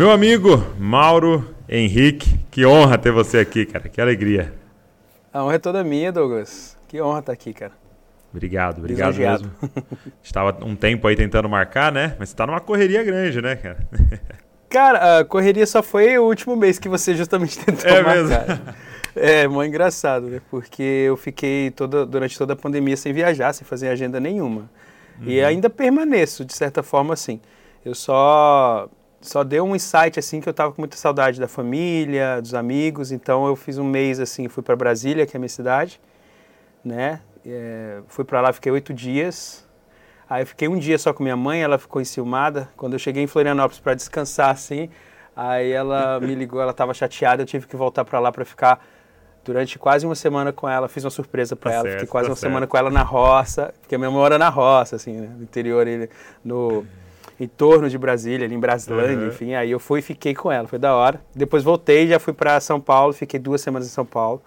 Meu amigo Mauro Henrique, que honra ter você aqui, cara. Que alegria. A honra é toda minha, Douglas. Que honra estar aqui, cara. Obrigado, obrigado mesmo. Estava um tempo aí tentando marcar, né? Mas está numa correria grande, né, cara? Cara, a correria só foi o último mês que você justamente tentou É marcar. mesmo? É, muito engraçado, né? Porque eu fiquei toda, durante toda a pandemia sem viajar, sem fazer agenda nenhuma. E ainda permaneço, de certa forma, assim. Eu só só deu um insight, assim, que eu tava com muita saudade da família, dos amigos. Então eu fiz um mês, assim, fui para Brasília, que é a minha cidade, né? É, fui para lá, fiquei oito dias. Aí eu fiquei um dia só com minha mãe, ela ficou enciumada. Quando eu cheguei em Florianópolis para descansar, assim, aí ela me ligou, ela estava chateada, eu tive que voltar para lá para ficar durante quase uma semana com ela. Fiz uma surpresa para Tá ela, certo, fiquei quase tá uma certo. semana com ela na roça, porque minha mãe mora na roça, assim, né? no interior, ele, no em torno de Brasília, ali em Brasilândia, Uhum. enfim. Aí eu fui e fiquei com ela, foi da hora. Depois voltei, já fui para São Paulo, fiquei duas semanas em São Paulo.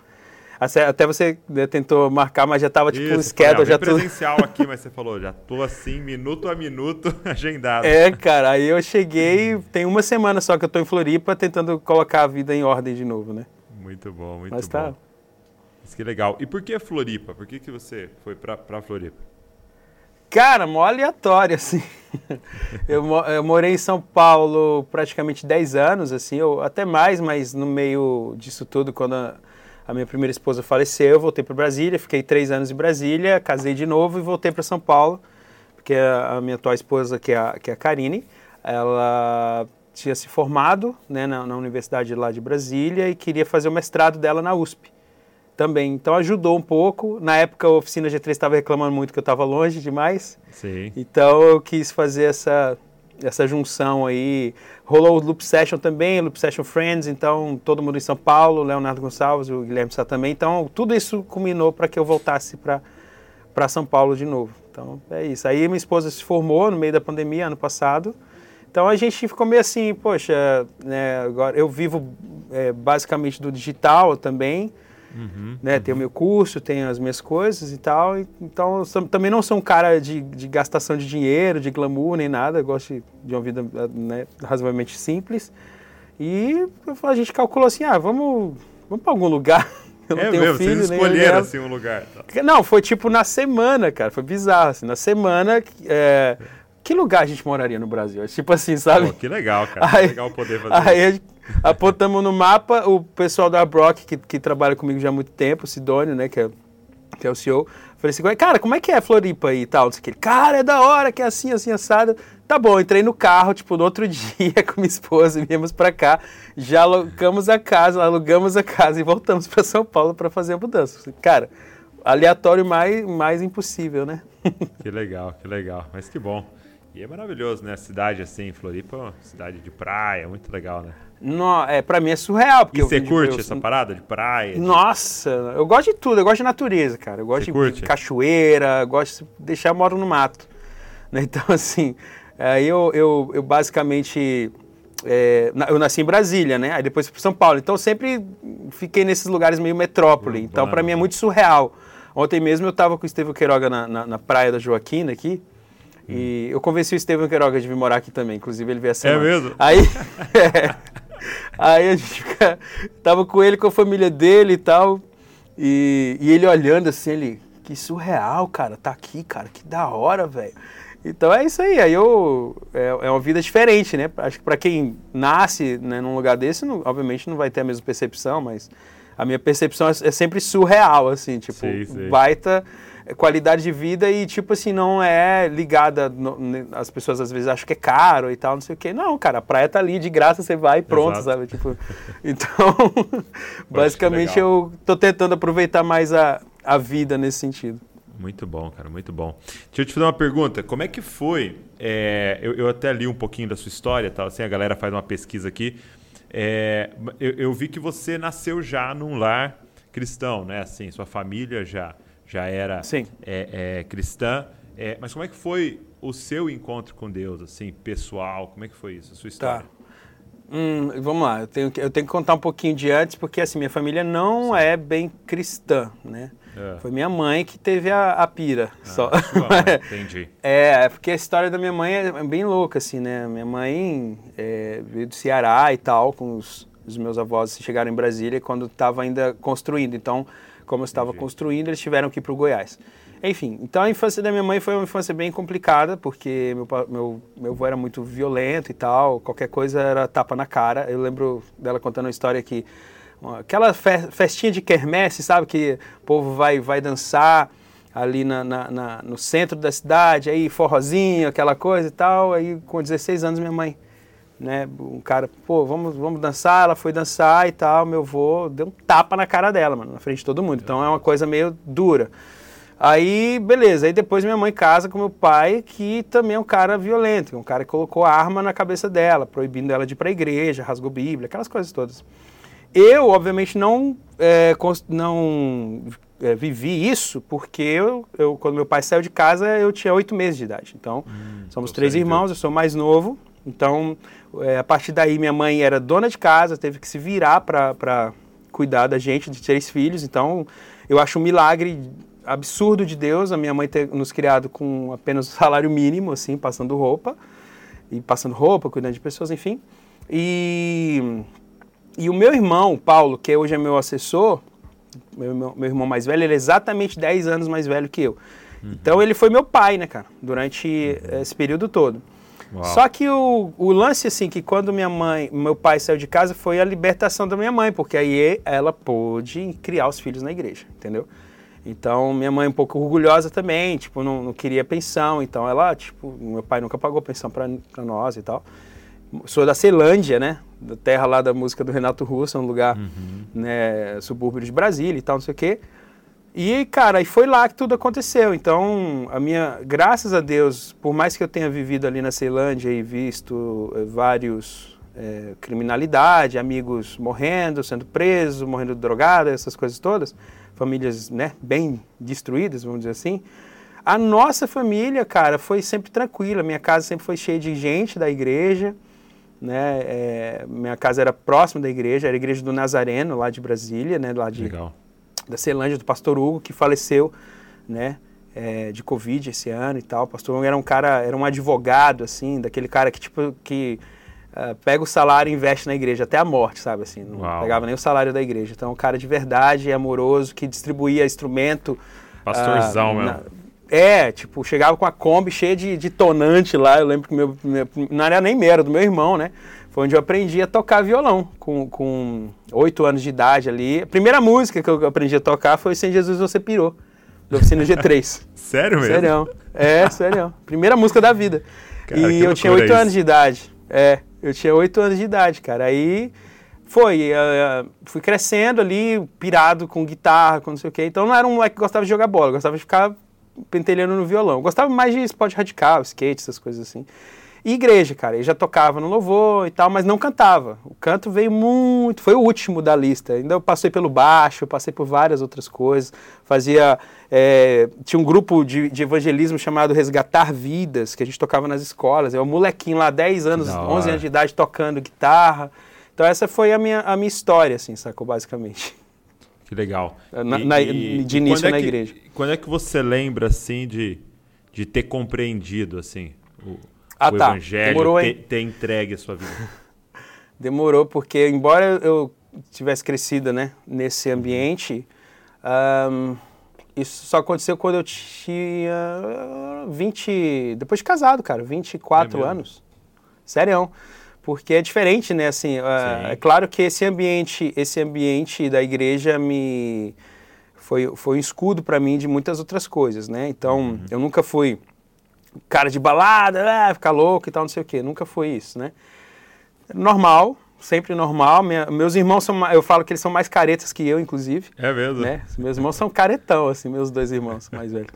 Até você né, tentou marcar, mas já tava tipo um Isso, schedule, foi, ah, já vem tudo. presencial aqui, mas você falou, já tô assim, minuto a minuto, agendado. É, cara, aí eu cheguei, tem uma semana só que eu tô em Floripa tentando colocar a vida em ordem de novo, né? Muito bom, muito Mas bom. tá. Mas que legal. E por que Floripa? Por que, que você foi pra Floripa? Cara, mó aleatório, assim. eu, eu morei em São Paulo praticamente 10 anos, assim, ou até mais, mas no meio disso tudo, quando a, a minha primeira esposa faleceu, eu voltei para Brasília, fiquei três anos em Brasília, casei de novo e voltei para São Paulo, porque a, a minha atual esposa, que é a, que é a Karine, ela tinha se formado né, na, na universidade lá de Brasília e queria fazer o mestrado dela na USP também. Então ajudou um pouco. Na época a oficina G3 estava reclamando muito que eu estava longe demais. Sim. Então eu quis fazer essa, essa junção aí. Rolou o Loop Session também, Loop Session Friends, então todo mundo em São Paulo, Leonardo Gonçalves, o Guilherme Sá também. Então tudo isso culminou para que eu voltasse para São Paulo de novo. Então é isso. Aí minha esposa se formou no meio da pandemia, ano passado. Então a gente ficou meio assim, poxa, né, agora eu vivo é, basicamente do digital também Uhum. né? Tenho meu curso, tenho as minhas coisas e tal. Então, eu também não sou um cara de, de gastação de dinheiro, de glamour, nem nada. Eu gosto de, de uma vida né, razoavelmente simples. E a gente calculou assim, ah, vamos, vamos para algum lugar. Eu não é tenho mesmo, filho, vocês escolheram assim um lugar. tá? Não, foi tipo na semana, cara. Foi bizarro, assim. Na semana, é, que lugar a gente moraria no Brasil? Tipo assim, sabe? Pô, que legal, cara. que Aí- legal poder fazer Aí isso. apontamos no mapa o pessoal da Brock, que, que trabalha comigo já há muito tempo, o Sidônio, né, que é, que é o CEO. Falei assim, cara, como é que é Floripa aí e tal? O que. Ele, Cara, é da hora, que é assim, assim, assado. Tá bom, entrei no carro, tipo, no outro dia com minha esposa viemos pra cá. Já alugamos a casa, alugamos a casa e voltamos pra São Paulo pra fazer a mudança. Cara, aleatório mais, mais impossível, né? Que legal, que legal. Mas que bom. E é maravilhoso, né? Cidade assim, Floripa, é uma cidade de praia, muito legal, né? Não, é, pra mim é surreal. Porque E você de- curte essa parada de praia? de- Nossa, eu gosto de tudo, eu gosto de natureza, cara. Eu gosto de curte? cachoeira, gosto de deixar eu moro no mato. né? Então, assim, aí eu, eu, eu basicamente. é, eu nasci em Brasília, né? Aí depois fui para São Paulo. Então, eu sempre fiquei nesses lugares meio metrópole. Urbano. Então, para mim é muito surreal. Ontem mesmo eu estava com o Estevão Queiroga na, na, na praia da Joaquina aqui. E eu convenci o Estevão Queiroga de vir morar aqui também. Inclusive, ele veio a semana. mesmo? Aí, é. aí a gente fica- tava com ele, com a família dele e tal. E, e ele olhando assim, ele, que surreal, cara, tá aqui, cara, que da hora, velho. Então é isso aí, aí eu, é, é uma vida diferente, né? Acho que para quem nasce né, num lugar desse, não- obviamente não vai ter a mesma percepção, mas a minha percepção é, é sempre surreal, assim, tipo, Sei, sei. baita qualidade de vida e, tipo assim, não é ligada, no- as pessoas às vezes acham que é caro e tal, não sei o quê. Não, cara, a praia tá ali de graça, você vai e pronto, Exato. sabe? Tipo, então, basicamente eu tô tentando aproveitar mais a, a vida nesse sentido. Muito bom, cara, muito bom. Deixa eu te fazer uma pergunta. Como é que foi? é, eu, eu até li um pouquinho da sua história, tal, assim, a galera faz uma pesquisa aqui. É, eu, eu vi que você nasceu já num lar cristão, né? Assim, sua família já, já era Sim. é, é, cristã. É, mas como é que foi o seu encontro com Deus, assim, pessoal? Como é que foi isso, a sua história? Hum, vamos lá, eu tenho, que, eu tenho que contar um pouquinho de antes, porque assim, minha família não é bem cristã, né? É. Foi minha mãe que teve a, a pira. Ah, só. entendi. é, porque a história da minha mãe é bem louca, assim, né? Minha mãe é, veio do Ceará e tal, com os, os meus avós chegaram em Brasília quando estava ainda construindo. Então, como eu estava entendi. construindo, eles tiveram que ir para o Goiás. Enfim, então a infância da minha mãe foi uma infância bem complicada, porque meu, meu, meu avô era muito violento e tal, qualquer coisa era tapa na cara. Eu lembro dela contando uma história que aquela festinha de quermesse, sabe, que o povo vai, vai dançar ali na, na, na, no centro da cidade, aí forrozinho, aquela coisa e tal. Aí com 16 anos minha mãe, né, um cara, pô, vamos, vamos dançar, ela foi dançar e tal, meu avô deu um tapa na cara dela, mano, na frente de todo mundo. Então é uma coisa meio dura. Aí, beleza, aí depois minha mãe casa com meu pai, que também é um cara violento, um cara que colocou arma na cabeça dela, proibindo ela de ir pra igreja, rasgou Bíblia, aquelas coisas todas. Eu, obviamente, não, é, não é, vivi isso porque eu, eu, quando meu pai saiu de casa, eu tinha oito meses de idade. Então, hum, somos três irmãos, eu sou mais novo. Então, é, a partir daí, minha mãe era dona de casa, teve que se virar para cuidar da gente, de três filhos. Então, eu acho um milagre absurdo de Deus a minha mãe ter nos criado com apenas o salário mínimo, assim, passando roupa. E passando roupa, cuidando de pessoas, enfim. E e o meu irmão, Paulo, que hoje é meu assessor, meu, meu, meu irmão mais velho, ele é exatamente 10 anos mais velho que eu. Uhum. Então ele foi meu pai, né, cara, durante uhum. esse período todo. Uau. Só que o, o lance, assim, que quando minha mãe, meu pai saiu de casa, foi a libertação da minha mãe, porque aí ela pôde criar os filhos na igreja, entendeu? Então, minha mãe é um pouco orgulhosa também, tipo, não, não queria pensão, então ela, tipo, meu pai nunca pagou pensão para nós e tal sou da Ceilândia, né? Da terra lá da música do Renato Russo, um lugar, uhum. né, subúrbio de Brasília e tal, não sei o quê. E, cara, e foi lá que tudo aconteceu. Então, a minha, graças a Deus, por mais que eu tenha vivido ali na Ceilândia e visto eh, vários é, criminalidade, amigos morrendo, sendo presos, morrendo drogado, essas coisas todas, famílias, né, bem destruídas, vamos dizer assim. A nossa família, cara, foi sempre tranquila. Minha casa sempre foi cheia de gente da igreja né? É, minha casa era próxima da igreja, era a igreja do Nazareno, lá de Brasília, né? Lá de, Legal. Da Celândia, do pastor Hugo, que faleceu, né? É, de Covid esse ano e tal. O pastor Hugo era um cara, era um advogado, assim, daquele cara que, tipo, que uh, pega o salário e investe na igreja até a morte, sabe, assim. Não Uau. pegava nem o salário da igreja. Então, um cara de verdade, amoroso, que distribuía instrumento. Pastorzão uh, mesmo. Na, é, tipo, chegava com a Kombi cheia de, de tonante lá. Eu lembro que meu, meu, não era nem meu, era do meu irmão, né? Foi onde eu aprendi a tocar violão, com oito anos de idade ali. A primeira música que eu aprendi a tocar foi Sem Jesus Você Pirou, do Oficina G3. Sério mesmo? Sério. É, sério. Primeira música da vida. Cara, e eu tinha oito anos de idade. É, eu tinha oito anos de idade, cara. Aí foi, uh, fui crescendo ali, pirado com guitarra, com não sei o quê. Então não era um moleque que gostava de jogar bola, gostava de ficar pentelhando no violão. Eu gostava mais de esporte radical, skate, essas coisas assim. E igreja, cara, eu já tocava no louvor e tal, mas não cantava. O canto veio muito, foi o último da lista. Ainda eu passei pelo baixo, passei por várias outras coisas. Fazia, é, tinha um grupo de, de, evangelismo chamado Resgatar Vidas, que a gente tocava nas escolas. Eu, um molequinho lá, 10 anos, 11 anos de idade, tocando guitarra. Então essa foi a minha, a minha história, assim, sacou, basicamente. Que legal. Na, e, na, de início é na que, igreja. Quando é que você lembra, assim, de, de ter compreendido, assim, o, ah, o tá. evangelho, Demorou, ter, ter, entregue a sua vida? Demorou, porque embora eu tivesse crescido, né, nesse uhum. ambiente, um, isso só aconteceu quando eu tinha 20... Depois de casado, cara, 24 é anos. Sério porque é diferente, né? Assim, uh, é claro que esse ambiente, esse ambiente da igreja me foi, foi um escudo para mim de muitas outras coisas, né? Então, uhum. eu nunca fui cara de balada, ah, ficar louco e tal, não sei o quê. Nunca foi isso, né? Normal, sempre normal. Minha, meus irmãos são, eu falo que eles são mais caretas que eu, inclusive. É mesmo? Né? Meus irmãos são caretão, assim, meus dois irmãos mais velhos.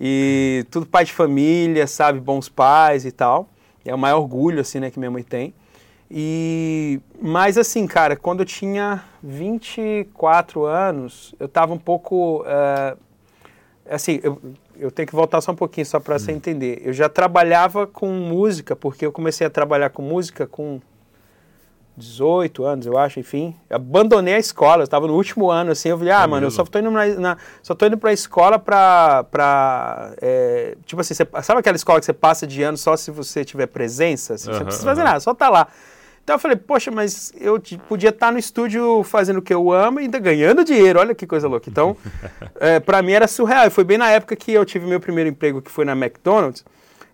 E tudo pai de família, sabe, bons pais e tal. É o maior orgulho, assim, né, que minha mãe tem. E, mas assim, cara, quando eu tinha 24 anos, eu tava um pouco. Uh, assim, eu, eu tenho que voltar só um pouquinho, só para hum. você entender. Eu já trabalhava com música, porque eu comecei a trabalhar com música com 18 anos, eu acho, enfim. Abandonei a escola, eu estava no último ano, assim, eu falei, ah, é mano, mesmo? eu só tô indo, na, na, só tô indo pra escola pra. pra é, tipo assim, você, sabe aquela escola que você passa de ano só se você tiver presença? Assim, uhum, você não precisa fazer nada, só tá lá. Então eu falei, poxa, mas eu podia estar tá no estúdio fazendo o que eu amo e ainda ganhando dinheiro, olha que coisa louca. Então, é, para mim era surreal. E foi bem na época que eu tive meu primeiro emprego, que foi na McDonald's.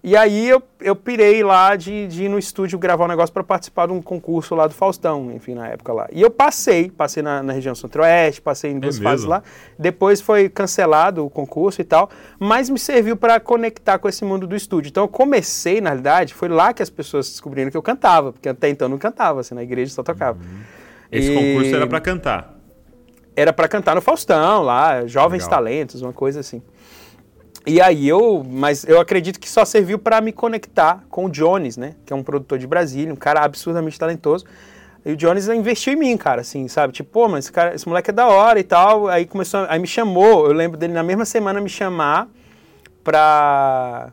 E aí eu, eu pirei lá de, de ir no estúdio gravar um negócio para participar de um concurso lá do Faustão, enfim, na época lá. E eu passei, passei na, na região centro-oeste, passei em duas é fases lá. Depois foi cancelado o concurso e tal, mas me serviu para conectar com esse mundo do estúdio. Então eu comecei, na realidade, foi lá que as pessoas descobriram que eu cantava, porque até então eu não cantava, assim, na igreja só tocava. Uhum. Esse e... concurso era para cantar? Era para cantar no Faustão lá, Jovens Legal. Talentos, uma coisa assim. E aí eu, mas eu acredito que só serviu para me conectar com o Jones, né? Que é um produtor de Brasília, um cara absurdamente talentoso. E o Jones investiu em mim, cara, assim, sabe? Tipo, pô, mas esse, cara, esse moleque é da hora e tal. Aí começou, aí me chamou, eu lembro dele na mesma semana me chamar pra,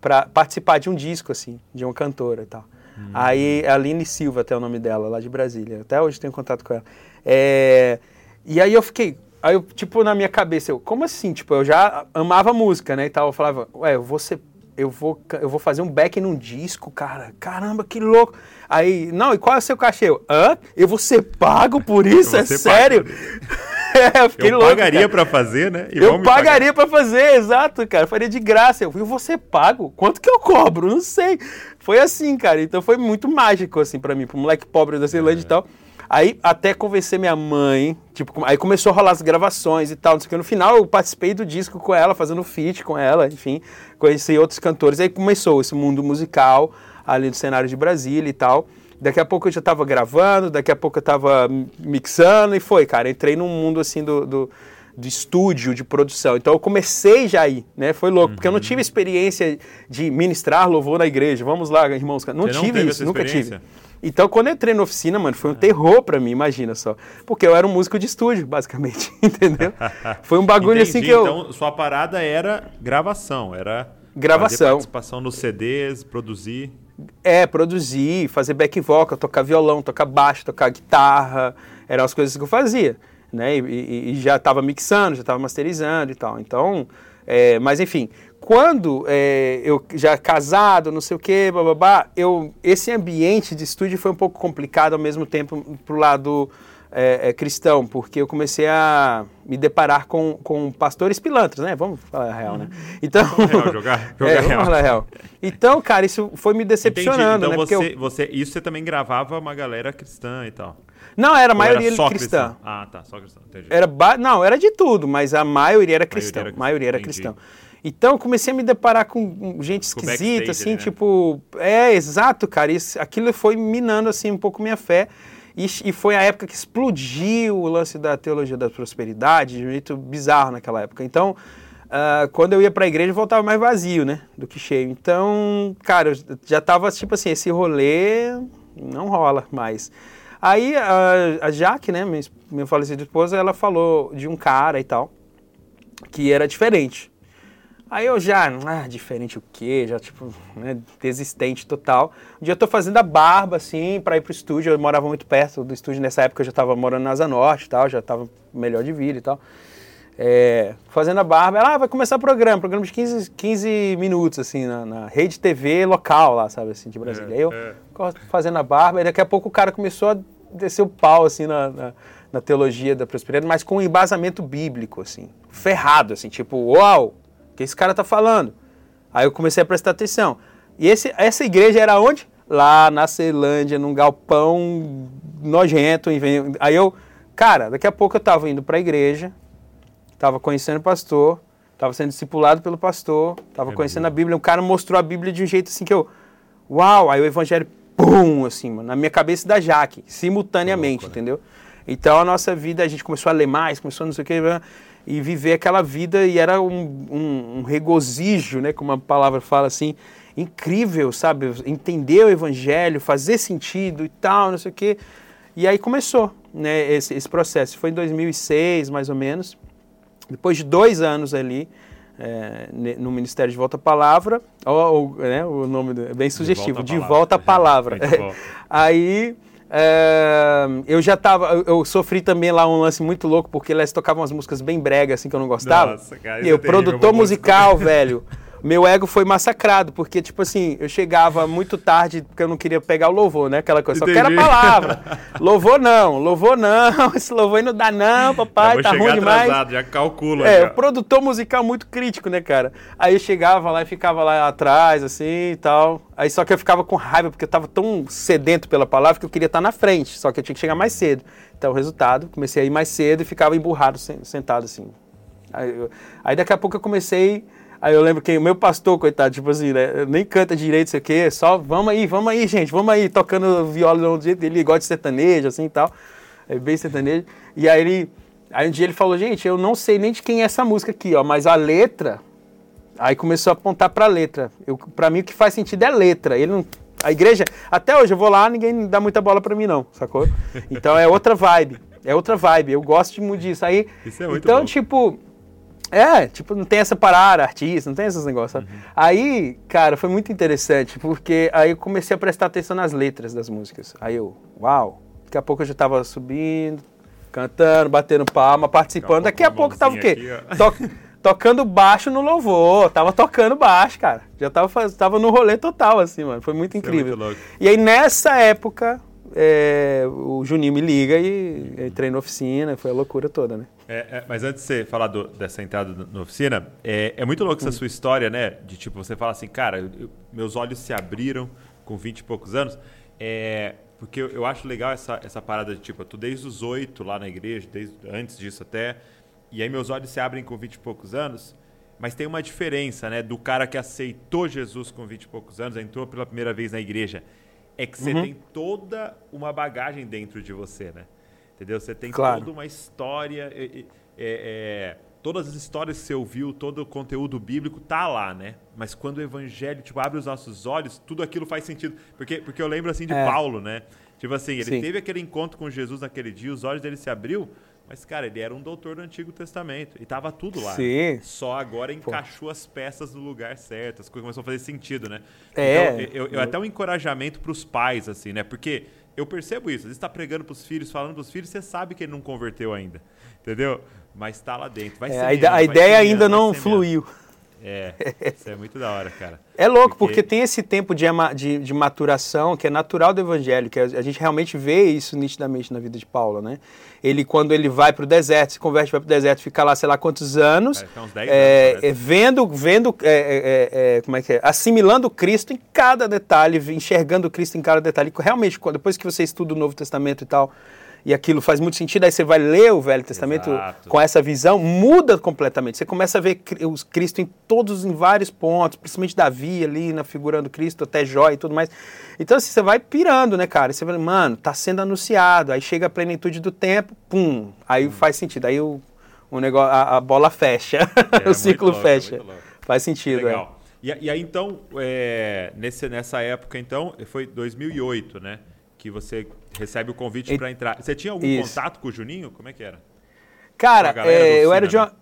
pra participar de um disco, assim, de uma cantora e tal. Hum. Aí, a Aline Silva, até o nome dela, lá de Brasília. Até hoje tenho contato com ela. É, e aí eu fiquei, Aí eu, tipo, na minha cabeça, eu, como assim? Tipo, eu já amava música, né? E tal. Eu falava, ué, eu vou ser. Eu vou, eu vou fazer um back num disco, cara. Caramba, que louco. Aí, não, e qual é o seu cachê? Eu, Hã? Eu vou ser pago por isso? É sério? é, eu fiquei eu louco. Eu pagaria para fazer, né? E eu pagaria para fazer, exato, cara. faria de graça. Eu, eu vou ser pago? Quanto que eu cobro? Não sei. Foi assim, cara. Então foi muito mágico, assim, para mim, pro moleque pobre da Ceilândia é. e tal. Aí até convencer minha mãe, tipo, aí começou a rolar as gravações e tal, não sei o que. No final eu participei do disco com ela, fazendo feat com ela, enfim, conheci outros cantores. Aí começou esse mundo musical ali do cenário de Brasília e tal. Daqui a pouco eu já estava gravando, daqui a pouco eu estava mixando e foi, cara. Entrei num mundo assim do, do de estúdio, de produção. Então eu comecei já aí, né? Foi louco, uhum. porque eu não uhum. tive experiência de ministrar louvor na igreja. Vamos lá, irmãos. Não Você tive não isso, nunca tive. Então, quando eu entrei na oficina, mano, foi um terror para mim, imagina só. Porque eu era um músico de estúdio, basicamente, entendeu? Foi um bagulho assim Entendi. assim que eu. Então, sua parada era gravação, era. Gravação. participação nos CDs, produzir. É, produzir, fazer back vocal, tocar violão, tocar baixo, tocar guitarra. Eram as coisas que eu fazia. Né? E, e, e já estava mixando, já estava masterizando e tal. Então, é, mas enfim, quando é, eu já casado, não sei o que, bababá, eu, esse ambiente de estúdio foi um pouco complicado ao mesmo tempo pro lado é, é, cristão, porque eu comecei a me deparar com, com pastores pilantras, né? Vamos falar a real, né? Uhum. Então, real, jogar, jogar é, real. Vamos falar a real. Então, cara, isso foi me decepcionando, Entendi. Então né? Você, eu... você, isso você também gravava uma galera cristã e tal. Não, era a maioria era cristã. cristã. Ah, tá, só cristã. Entendi. Era ba... Não, era de tudo, mas a maioria era cristã. A maioria era cristã. Então, comecei a me deparar com gente esquisita, assim, né? tipo... É, exato, cara. Isso, aquilo foi minando, assim, um pouco minha fé. E, e, foi a época que explodiu o lance da teologia da prosperidade, de um jeito bizarro naquela época. Então, uh, quando eu ia para a igreja, eu voltava mais vazio, né? Do que cheio. Então, cara, eu já tava, tipo assim, esse rolê não rola mais. Aí a, a Jaque, né, minha, minha falecida esposa, ela falou de um cara e tal, que era diferente. Aí eu já, ah, diferente o quê? Já, tipo, né, desistente total. Um dia eu tô fazendo a barba, assim, para ir pro estúdio. Eu morava muito perto do estúdio nessa época, eu já tava morando na Asa Norte e tal, já tava melhor de vida e tal. É, fazendo a barba, ela ah, vai começar o programa, programa de 15, 15 minutos, assim, na, na rede TV local lá, sabe, assim, de Brasília. É, Aí eu é. fazendo a barba, e daqui a pouco o cara começou a descer o pau, assim, na, na, na teologia da prosperidade, mas com um embasamento bíblico, assim, ferrado, assim, tipo, uau, que esse cara tá falando? Aí eu comecei a prestar atenção. E esse, essa igreja era onde? Lá na Ceilândia, num galpão nojento. Aí eu, cara, daqui a pouco eu tava indo para a igreja, tava conhecendo o pastor, tava sendo discipulado pelo pastor, tava é conhecendo a Bíblia. Um cara mostrou a Bíblia de um jeito assim que eu, uau! Aí o evangelho, pum, assim, mano, na minha cabeça da Jaque, simultaneamente, louco, né? entendeu? Então a nossa vida, a gente começou a ler mais, começou a não sei o que, e viver aquela vida, e era um, um, um regozijo, né, como a palavra fala assim, incrível, sabe? Entender o evangelho, fazer sentido e tal, não sei o que. E aí começou né, esse, esse processo. Foi em 2006, mais ou menos. Depois de dois anos ali, é, no Ministério de Volta à Palavra, ou, né, o nome é bem sugestivo, de Volta à Palavra. De volta à palavra. aí É, eu já tava. Eu, sofri também lá um lance muito louco, porque elas tocavam umas músicas bem bregas, assim, que eu não gostava. Nossa, cara, e eu, é produtor musical, velho meu ego foi massacrado, porque, tipo assim, eu chegava muito tarde, porque eu não queria pegar o louvor, né? Aquela coisa, Entendi. só quero a palavra. louvor não, louvor não, esse louvor aí não dá não, papai, tá ruim demais. já calcula. É, já. o produtor musical muito crítico, né, cara? Aí eu chegava lá e ficava lá atrás, assim e tal. Aí só que eu ficava com raiva, porque eu tava tão sedento pela palavra que eu queria estar na frente, só que eu tinha que chegar mais cedo. Então, o resultado, comecei a ir mais cedo e ficava emburrado, sentado assim. Aí, eu, aí daqui a pouco eu comecei Aí eu lembro que o meu pastor, coitado, tipo assim, né? Nem canta direito, sei o quê, só vamos aí, vamos aí, gente, vamos aí, tocando viola do jeito dele, ele gosta de sertanejo, assim e tal. É bem sertanejo. E aí ele. Aí um dia ele falou, gente, eu não sei nem de quem é essa música aqui, ó, mas a letra. Aí começou a apontar pra letra. Eu, pra mim o que faz sentido é letra. Ele não. A igreja, até hoje eu vou lá, ninguém dá muita bola pra mim, não, sacou? Então é outra vibe. É outra vibe. Eu gosto muito disso. Aí, Isso é muito então, bom. tipo, é, tipo, não tem essa parada, artista, não tem esses negócios, uhum. Aí, cara, foi muito interessante, porque aí eu comecei a prestar atenção nas letras das músicas. Aí eu, uau, daqui a pouco eu já tava subindo, cantando, batendo palma, participando. Daqui a pouco, daqui a pouco tava o quê? To tocando baixo no louvor, tava tocando baixo, cara. Já tava, tava no rolê total, assim, mano. Foi muito incrível. É muito e aí, nessa época, é, o Juninho me liga e entrei na oficina, foi a loucura toda, né? É, é, mas antes de você falar do, dessa entrada na oficina, é, é muito louco essa hum. sua história, né? De tipo, você fala assim, cara, eu, meus olhos se abriram com 20 e poucos anos. É, porque eu, eu, acho legal essa, essa parada de tipo, eu tô desde os oito lá na igreja, desde antes disso até. E aí meus olhos se abrem com 20 e poucos anos. Mas tem uma diferença, né? Do cara que aceitou Jesus com 20 e poucos anos, entrou pela primeira vez na igreja é que você uhum. tem toda uma bagagem dentro de você, né? Entendeu? Você tem claro. toda uma história. É, é, todas as histórias que você ouviu, todo o conteúdo bíblico tá lá, né? Mas quando o evangelho tipo, abre os nossos olhos, tudo aquilo faz sentido. Porque, porque eu lembro assim de é. Paulo, né? Tipo assim, ele Sim. teve aquele encontro com Jesus naquele dia, os olhos dele se abriu, mas, cara, ele era um doutor do Antigo Testamento. E tava tudo lá. Sim. Só agora encaixou Pô. as peças no lugar certo. As coisas começaram a fazer sentido, né? É. Então, eu, eu, até um encorajamento para os pais, assim, né? Porque eu percebo isso. Às vezes está pregando para os filhos, falando para os filhos, você sabe que ele não converteu ainda. Entendeu? Mas está lá dentro. Vai é, ser a, a ideia ainda não fluiu. É, isso é muito da hora, cara. É louco, porque, porque tem esse tempo de, de, de, maturação que é natural do evangelho, que a, gente realmente vê isso nitidamente na vida de Paulo, né? Ele, quando ele vai para o deserto, se converte, vai para o deserto, fica lá sei lá quantos anos, é, uns 10 é, anos é, vendo, vendo é, é, é, como é que é? assimilando Cristo em cada detalhe, enxergando Cristo em cada detalhe. Realmente, depois que você estuda o Novo Testamento e tal, e aquilo faz muito sentido, aí você vai ler o Velho Testamento Exato. com essa visão, muda completamente. Você começa a ver os Cristo em todos, em vários pontos, principalmente Davi ali, na figurando Cristo, até Jó e tudo mais. Então, assim, você vai pirando, né, cara? Você vai, mano, tá sendo anunciado. Aí chega a plenitude do tempo, pum, aí hum. faz sentido. Aí o, o negócio, a, a bola fecha, é, o ciclo louco, fecha. Faz sentido, Legal. É. E, e, aí, então, é, nesse, nessa época, então, foi 2008, né? Que você recebe o convite para entrar. Você tinha algum Isso. contato com o Juninho? Como é que era? Cara, é, eu era de uma...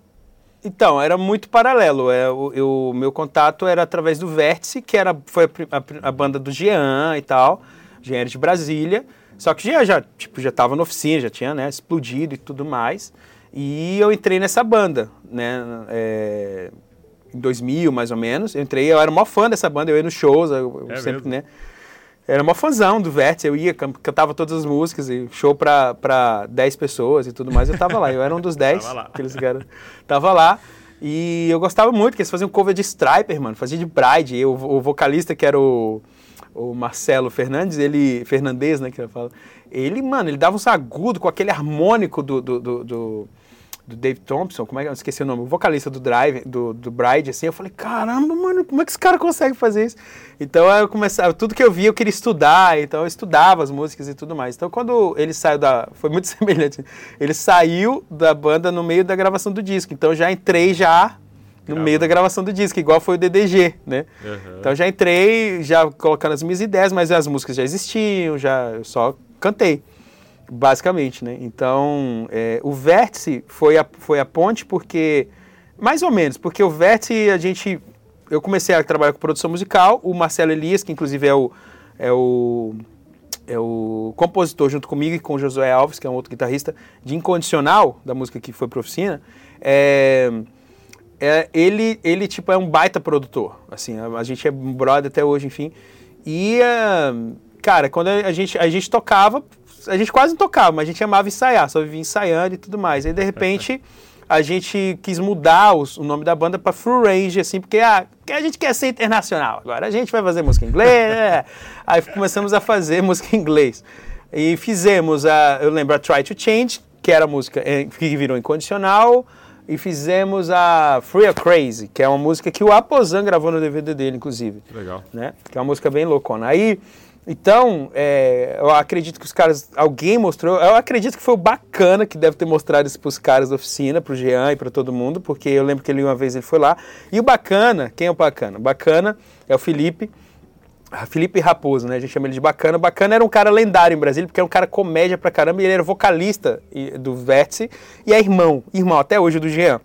Então, era muito paralelo. É, o meu contato era através do Vértice, que era, foi a, a, a banda do Jean e tal. Jean era de Brasília. Só que Jean já, tipo, já tava na oficina, já tinha né, explodido e tudo mais. E eu entrei nessa banda, né? É, em 2000, mais ou menos. Eu entrei, eu era maior fã dessa banda, eu ia nos shows, eu, é sempre, mesmo? né? Era uma fãzão do Vértice, eu ia, cantava todas as músicas, e show pra, pra 10 pessoas e tudo mais, eu tava lá, eu era um dos 10, aqueles caras, tava lá, e eu gostava muito, que eles faziam cover de Striper, mano, fazia de Bride, e o, vocalista que era o, o Marcelo Fernandes, ele, Fernandes, né, que eu falo, ele, mano, ele dava uns agudos com aquele harmônico do, do, do, do do Dave Thompson, como é que eu esqueci o nome, o vocalista do Drive, do, do Bride, assim, eu falei, caramba, mano, como é que esse cara consegue fazer isso? Então eu começava, tudo que eu via eu queria estudar, então eu estudava as músicas e tudo mais. Então quando ele saiu da, foi muito semelhante, ele saiu da banda no meio da gravação do disco, então já entrei já no meio da gravação do disco, igual foi o DDG, né? Uhum. Então já entrei, já colocando as minhas ideias, mas as músicas já existiam, já eu só cantei. Basicamente, né? Então, é, o vértice foi a, foi a ponte porque, mais ou menos, porque o vértice a gente, eu comecei a trabalhar com produção musical, o Marcelo Elias, que inclusive é o, é o é o compositor junto comigo e com o Josué Alves, que é um outro guitarrista, de Incondicional, da música que foi pra oficina, é, é, ele, ele, tipo, é um baita produtor, assim, a, a gente é brother até hoje, enfim, e, uh, cara, quando a gente, a gente tocava, a gente quase não tocava, mas a gente amava ensaiar, só vivia ensaiando e tudo mais, aí de repente... a gente quis mudar os, o nome da banda para Full Range, assim, porque, ah, porque a gente quer ser internacional. Agora a gente vai fazer música em inglês. né? Aí começamos a fazer música em inglês. E fizemos, a, eu lembro, a Try to Change, que era a música eh, que virou incondicional. E fizemos a Free or Crazy, que é uma música que o Aposan gravou no DVD dele, inclusive. Legal. Né? Que é uma música bem loucona. Aí então, é, eu acredito que os caras, alguém mostrou, eu acredito que foi o bacana que deve ter mostrado isso para os caras da oficina, para o Jean e para todo mundo, porque eu lembro que ele uma vez ele foi lá. E o bacana, quem é o bacana? O bacana é o Felipe, Felipe Raposo, né? A gente chama ele de Bacana. O Bacana era um cara lendário em Brasília, porque era um cara comédia pra caramba, e ele era vocalista do Vértice e é irmão, irmão até hoje do Jean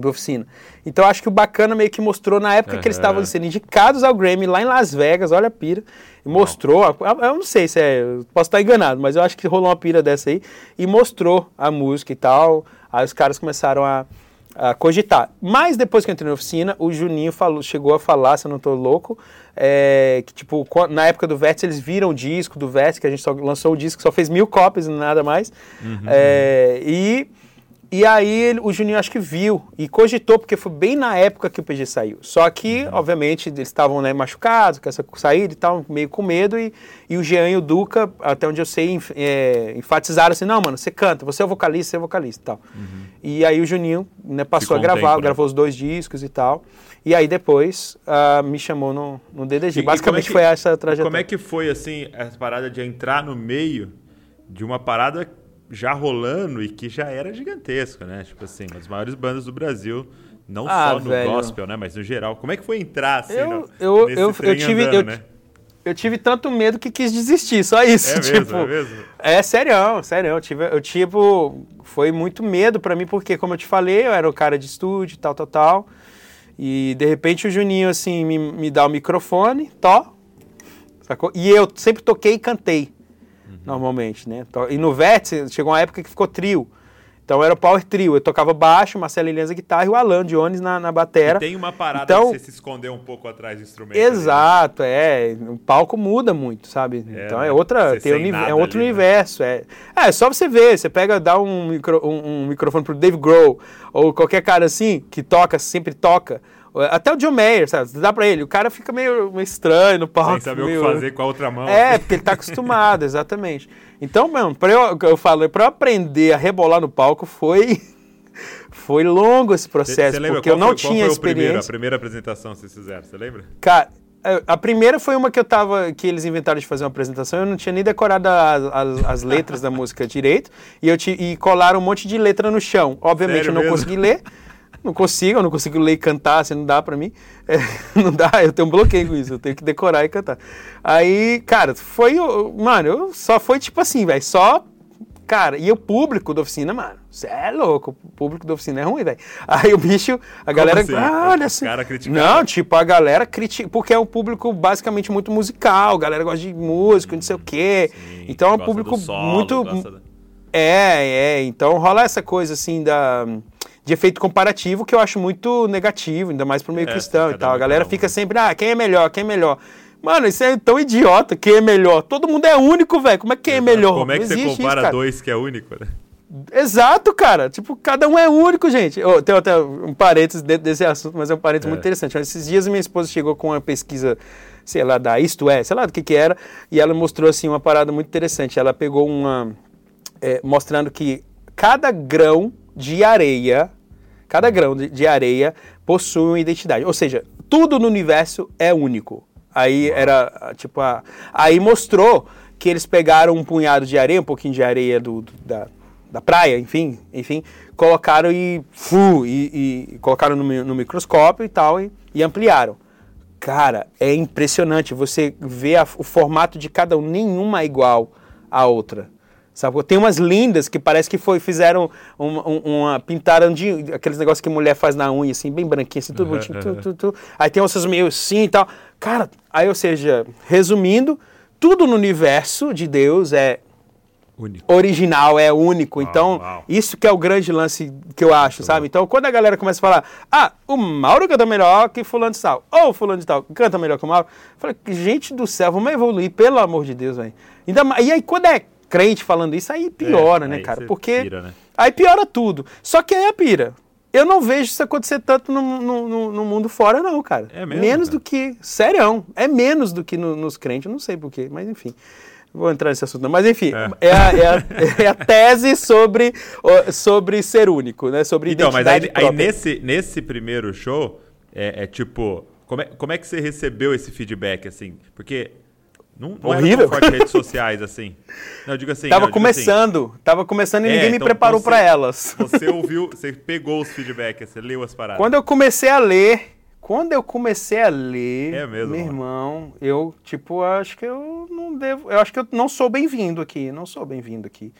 do oficina. Então acho que o bacana meio que mostrou na época uhum. que eles estavam sendo indicados ao Grammy lá em Las Vegas, olha a pira, e mostrou, eu não sei se é, posso estar enganado, mas eu acho que rolou uma pira dessa aí e mostrou a música e tal. Aí os caras começaram a, a cogitar. Mas depois que eu entrei na oficina, o Juninho falou, chegou a falar, se eu não estou louco, é, que tipo, na época do Vértice eles viram o disco do Vértice, que a gente só lançou o disco, só fez mil cópias e nada mais. Uhum. É, e e aí o Juninho acho que viu e cogitou, porque foi bem na época que o PG saiu. Só que, uhum. obviamente, eles estavam né, machucados com essa saída e tal, meio com medo. E, e o Jean e o Duca, até onde eu sei, é, enfatizaram assim: não, mano, você canta, você é o vocalista, você é vocalista e tal. Uhum. E aí o Juninho né, passou Ficou a gravar, tempo, né? gravou os dois discos e tal. E aí depois uh, me chamou no, no DDG. E, Basicamente e é que, foi essa trajetória. Como é que foi, assim, essa parada de entrar no meio de uma parada já rolando e que já era gigantesco, né? Tipo assim, uma das maiores bandas do Brasil, não ah, só no velho. gospel, né? Mas no geral. Como é que foi entrar assim? Eu, no, eu, eu, eu tive. Andando, eu, né? eu tive tanto medo que quis desistir, só isso. É tipo, mesmo, é mesmo? É sério, sério. Eu tive, eu tipo, foi muito medo para mim, porque, como eu te falei, eu era o cara de estúdio, tal, tal, tal. E de repente o Juninho, assim, me, me dá o microfone, tó. Sacou? E eu sempre toquei e cantei normalmente, né? E no Vértice chegou uma época que ficou trio. Então era o Power Trio. Eu tocava baixo, Marcelo Elias guitarra e o Alan Jones na, na batera. E tem uma parada então, que você se esconder um pouco atrás do instrumento. Exato, ali, né? é. O palco muda muito, sabe? É, então né? é outra, tem é outro ali, né? universo. Né? É. é só você ver. Você pega, dá um, micro, um, um microfone pro Dave Grohl ou qualquer cara assim que toca, sempre toca. Até o John Mayer, sabe? Dá pra ele. O cara fica meio, meio estranho no palco. Sem saber meio... o que fazer com a outra mão. É, porque ele tá acostumado, exatamente. Então, mano, pra eu, eu falo, pra eu aprender a rebolar no palco foi. foi longo esse processo, porque eu não foi, tinha experiência. Primeiro, a primeira apresentação que vocês fizeram, você lembra? Cara, a primeira foi uma que eu tava. que eles inventaram de fazer uma apresentação, eu não tinha nem decorado as, as, as letras da música direito, e, eu te, e colaram um monte de letra no chão. Obviamente Sério eu não mesmo? consegui ler. Não consigo, eu não consigo ler e cantar, assim, não dá pra mim. É, não dá, eu tenho um bloqueio com isso, eu tenho que decorar e cantar. Aí, cara, foi. Mano, eu só foi tipo assim, velho, só. Cara, e o público da oficina, mano, você é louco, o público da oficina é ruim, velho. Aí o bicho, a galera. Assim? Ah, olha assim. Cara não, tipo, a galera critica. Porque é um público basicamente muito musical, a galera gosta de música, não sei o quê. Sim, então é um público solo, muito. Da... É, é. Então rola essa coisa assim da de efeito comparativo que eu acho muito negativo, ainda mais pro meio é, cristão e tal. A galera fica sempre, ah, quem é melhor, quem é melhor. Mano, isso é tão idiota, quem é melhor? Todo mundo é único, velho. Como é que quem é melhor? Como é que você compara isso, dois que é único, né? Exato, cara. Tipo, cada um é único, gente. Oh, tem até um parênteses dentro desse assunto, mas é um parênteses é. muito interessante. Esses dias minha esposa chegou com uma pesquisa, sei lá, da Isto É, sei lá do que que era, e ela mostrou, assim, uma parada muito interessante. Ela pegou uma... É, mostrando que cada grão de areia Cada grão de areia possui uma identidade. Ou seja, tudo no universo é único. Aí era tipo a. Aí mostrou que eles pegaram um punhado de areia, um pouquinho de areia do, do da, da praia, enfim, enfim, colocaram e, fu, e, e colocaram no, no, microscópio e tal e, e, ampliaram. Cara, é impressionante. Você vê a, o formato de cada um, nenhuma é igual à outra. Sabe? Tem umas lindas que parece que foi, fizeram uma, uma pintaram de aqueles negócios que mulher faz na unha, assim, bem branquinho, assim, tudo bonitinho, tu, tu, tu. Aí tem outras meio assim e tal. Cara, aí, ou seja, resumindo, tudo no universo de Deus é Único. original, é único. Uau, então, uau. isso que é o grande lance que eu acho, sabe? Então, quando a galera começa a falar, ah, o Mauro canta melhor que fulano de tal, ou fulano de tal canta melhor que o Mauro, eu falei, gente do céu, vamos evoluir, pelo amor de Deus, velho. E aí, quando é crente falando isso, aí piora, É, né, aí cara? Porque pira, né? aí piora tudo. Só que aí é pira. Eu não vejo isso acontecer tanto no, no- no- mundo fora, não, cara. É mesmo, Menos cara? do que. Serião. É menos do que no- nos crentes, eu não sei porquê, mas enfim. Vou entrar nesse assunto, não. Mas enfim, É. é, a, é a- é a tese sobre, sobre ser único, né? Sobre Então, mas aí, identidade aí própria. nesse, nesse primeiro show, é, é tipo, como é, como é que você recebeu esse feedback, assim? Porque não, não Horrível. era redes sociais, assim. Não, eu digo assim... Tava digo assim, começando, tava começando e É, ninguém me então preparou pra elas. Você ouviu, você pegou os feedbacks, você leu as paradas. Quando eu comecei a ler, quando eu comecei a ler, É mesmo, meu mano? irmão, eu, tipo, acho que eu não devo, eu acho que eu não sou bem-vindo aqui, não sou bem-vindo aqui.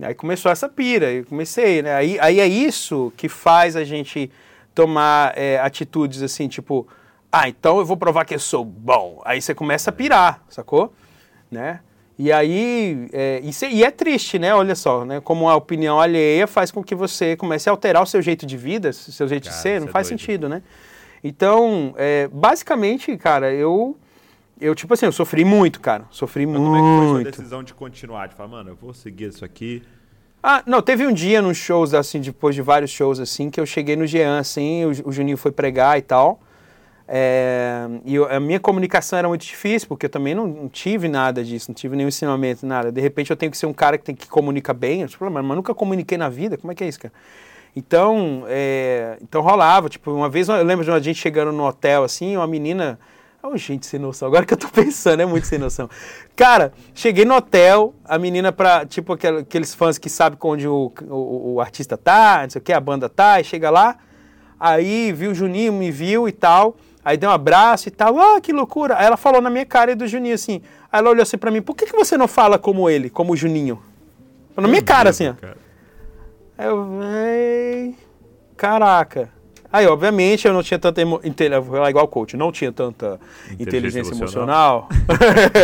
Aí começou essa pira, eu comecei, né? Aí, aí é isso que faz a gente tomar é, atitudes assim, tipo, ah, então eu vou provar que eu sou bom. Aí você começa a pirar, sacou? Né? E aí, é, isso é- e é triste, né? Olha só, né? Como a opinião alheia faz com que você comece a alterar o seu jeito de vida, o seu jeito Cara, de ser, não é faz doido. sentido, né? Então, é, basicamente, cara, eu, eu, tipo assim, eu sofri muito, cara. Sofri Mas como é que foi a sua muito. decisão de continuar? De falar, mano, eu vou seguir isso aqui. Ah, não, teve um dia nos shows, assim, depois de vários shows, assim, que eu cheguei no Jean, assim, o, o Juninho foi pregar e tal. É, e eu- a minha comunicação era muito difícil, porque eu também não, não tive nada disso, não tive nenhum ensinamento, nada. De repente eu tenho que ser um cara que tem que comunica bem. Eu, tipo, mas nunca comuniquei na vida, como é que é isso, cara? Então, é, então rolava, tipo, uma vez eu lembro de uma gente chegando no hotel, assim, uma menina... Oh, gente, sem noção. Agora que eu tô pensando, é muito sem noção. Cara, cheguei no hotel, a menina pra, tipo, aqueles fãs que sabem onde o, o, o artista tá, não sei o que, a banda tá, e chega lá, aí viu o Juninho, me viu e tal, aí deu um abraço e tal, ah, que loucura. Aí ela falou na minha cara e do Juninho assim, aí ela olhou assim pra mim, por que, que você não fala como ele, como o Juninho? Na minha cara, assim, ó. Cara. Aí eu, véi, caraca. Aí, obviamente, eu não tinha tanta emo... falar igual coach, não tinha tanta inteligência, Inteligência emocional.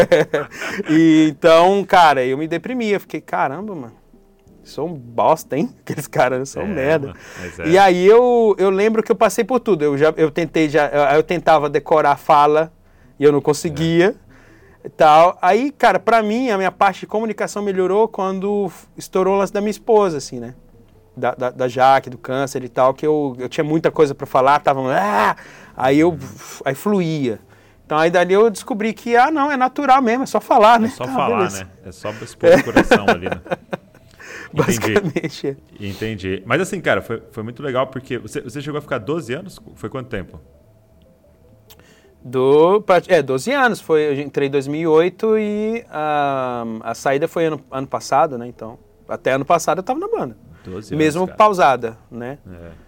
e então, cara, eu me deprimia, fiquei, caramba, mano. Sou um bosta, hein? Aqueles caras são É, merda. é. E aí eu, eu lembro que eu passei por tudo. Eu já eu tentei já eu, tentava decorar a fala e eu não conseguia. E tal. Aí, cara, pra mim a minha parte de comunicação melhorou quando estourou o lance da minha esposa, assim, né? Da, da, da Jaque, do câncer e tal, que eu, eu tinha muita coisa pra falar, tava. Ah! Aí eu aí fluía. Então aí dali eu descobri que, ah, não, é natural mesmo, é só falar, né? É só Tá, falar, beleza. né? É só expor o coração ali, né? Entendi. Basicamente. é. Entendi. Mas assim, cara, foi, foi muito legal porque você, você chegou a ficar 12 anos? Foi quanto tempo? Do, é, 12 anos. Foi, eu entrei em 2008 e a, a saída foi ano, ano passado, né? Então, até ano passado eu tava na banda. 12 Mesmo cara. pausada, né?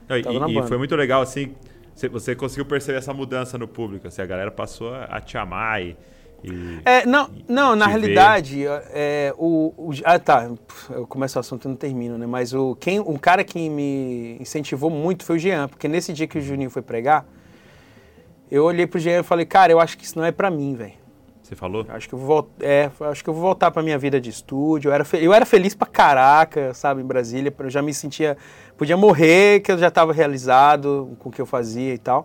É. E- e, foi muito legal, assim, você, conseguiu perceber essa mudança no público. Assim, a galera passou a te amar e. e- É, não, não na realidade, é, o, o- Ah, tá. Eu começo o assunto e não termino, né? Mas o, quem, um cara que me incentivou muito foi o Jean, porque nesse dia que o Juninho foi pregar, eu olhei pro Jean e falei, cara, eu acho que isso não é pra mim, velho. Você falou? Acho que eu vou voltar, é, acho que eu vou voltar para minha vida de estúdio. Eu era, fe- eu era feliz pra caraca, sabe, em Brasília. Eu já me sentia, podia morrer que eu já estava realizado com o que eu fazia e tal.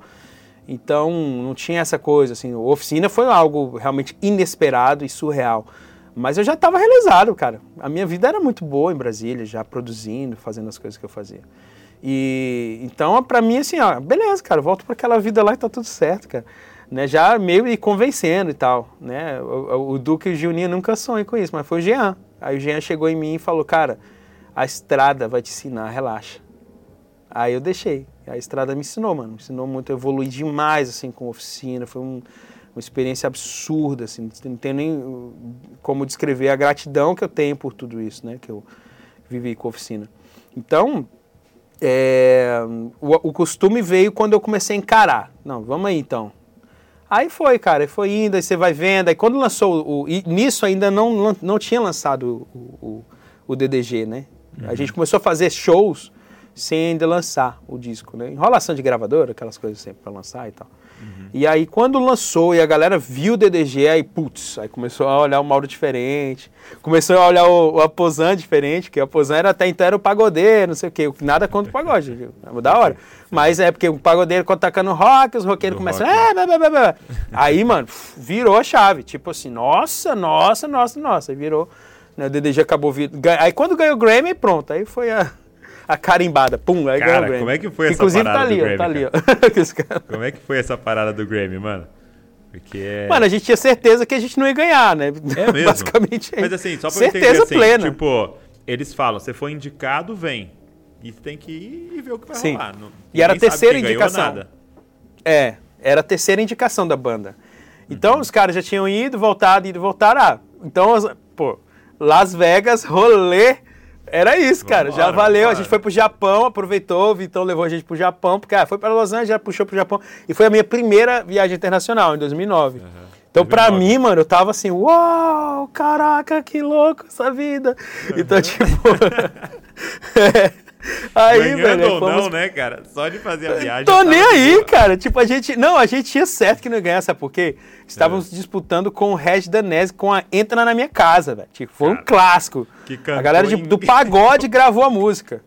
Então, não tinha essa coisa assim. Oficina foi algo realmente inesperado e surreal. Mas eu já estava realizado, cara. A minha vida era muito boa em Brasília, já produzindo, fazendo as coisas que eu fazia. E então, pra mim, assim, ó, beleza, cara, volto para aquela vida lá e tá tudo certo, cara. Né, já meio me convencendo e tal, né? O, o- o Duque e o Juninho nunca sonham com isso, mas foi o Jean. Aí o Jean chegou em mim e falou, cara, a estrada vai te ensinar, relaxa. Aí eu deixei. A estrada me ensinou, mano. Me ensinou muito, eu evolui demais, assim, com oficina. Foi um- uma experiência absurda, assim. Não tenho nem uh, como descrever a gratidão que eu tenho por tudo isso, né? Que eu vivi com oficina. Então, é, o, o costume veio quando eu comecei a encarar. Não, vamos aí então. Aí foi, cara, aí foi indo, aí você vai vendo. Aí quando lançou o. Nisso ainda não, não tinha lançado o, o, o DDG, né? A gente começou a fazer shows sem ainda lançar o disco, né? Enrolação de gravadora, aquelas coisas sempre para lançar e tal. Uhum. E aí quando lançou e a galera viu o DDG, aí putz, aí começou a olhar o Mauro diferente, começou a olhar o, o Aposan diferente, que o Aposan era até então era o pagodeiro, não sei o quê, nada contra o pagode, viu? É da hora. Mas é porque o pagodeiro quando tacando rock, os roqueiros começam, ah, blá, blá, blá, blá. aí mano, virou a chave, tipo assim, nossa, nossa, nossa, nossa, aí virou, né, o DDG acabou vindo, aí quando ganhou o Grammy, pronto, aí foi a a carimbada. Pum, aí Cara, ganhou o como é que foi essa Inclusive, parada tá ali, do Grammy? tá ali, ó. como é que foi essa parada do Grammy, mano? Porque é... Mano, a gente tinha certeza que a gente não ia ganhar, né? É mesmo? Basicamente é Mas assim, só pra certeza entender, assim, plena. tipo, eles falam, você foi indicado, vem. E tem que ir e ver o que vai Sim. rolar. Não, E era a terceira indicação. Nada. É, era a terceira indicação da banda. Então Uhum. os caras já tinham ido, voltado, ido, voltado. Ah, então, pô, Las Vegas, rolê. Era isso, cara. já Vambora, valeu. vambora. A gente foi pro Japão, aproveitou, o Vitão levou a gente pro Japão, porque ah, foi para Los Angeles, já puxou pro Japão. E foi a minha primeira viagem internacional, em 2009. Então, pra 2009. mim, mano, eu tava assim, uau, caraca, que louco essa vida. Então, tipo. é. Aí, Ganhando velho, ou fomos não, né, cara? Só de fazer a viagem. Tô nem aí, boa. cara. Tipo, a gente. Não, a gente tinha certo que não ia ganhar, sabe por quê? Estávamos disputando com o Regis Danese com a Entra na Minha Casa, velho. Tipo, foi um Cara, clássico. que a galera de- do pagode gravou a música.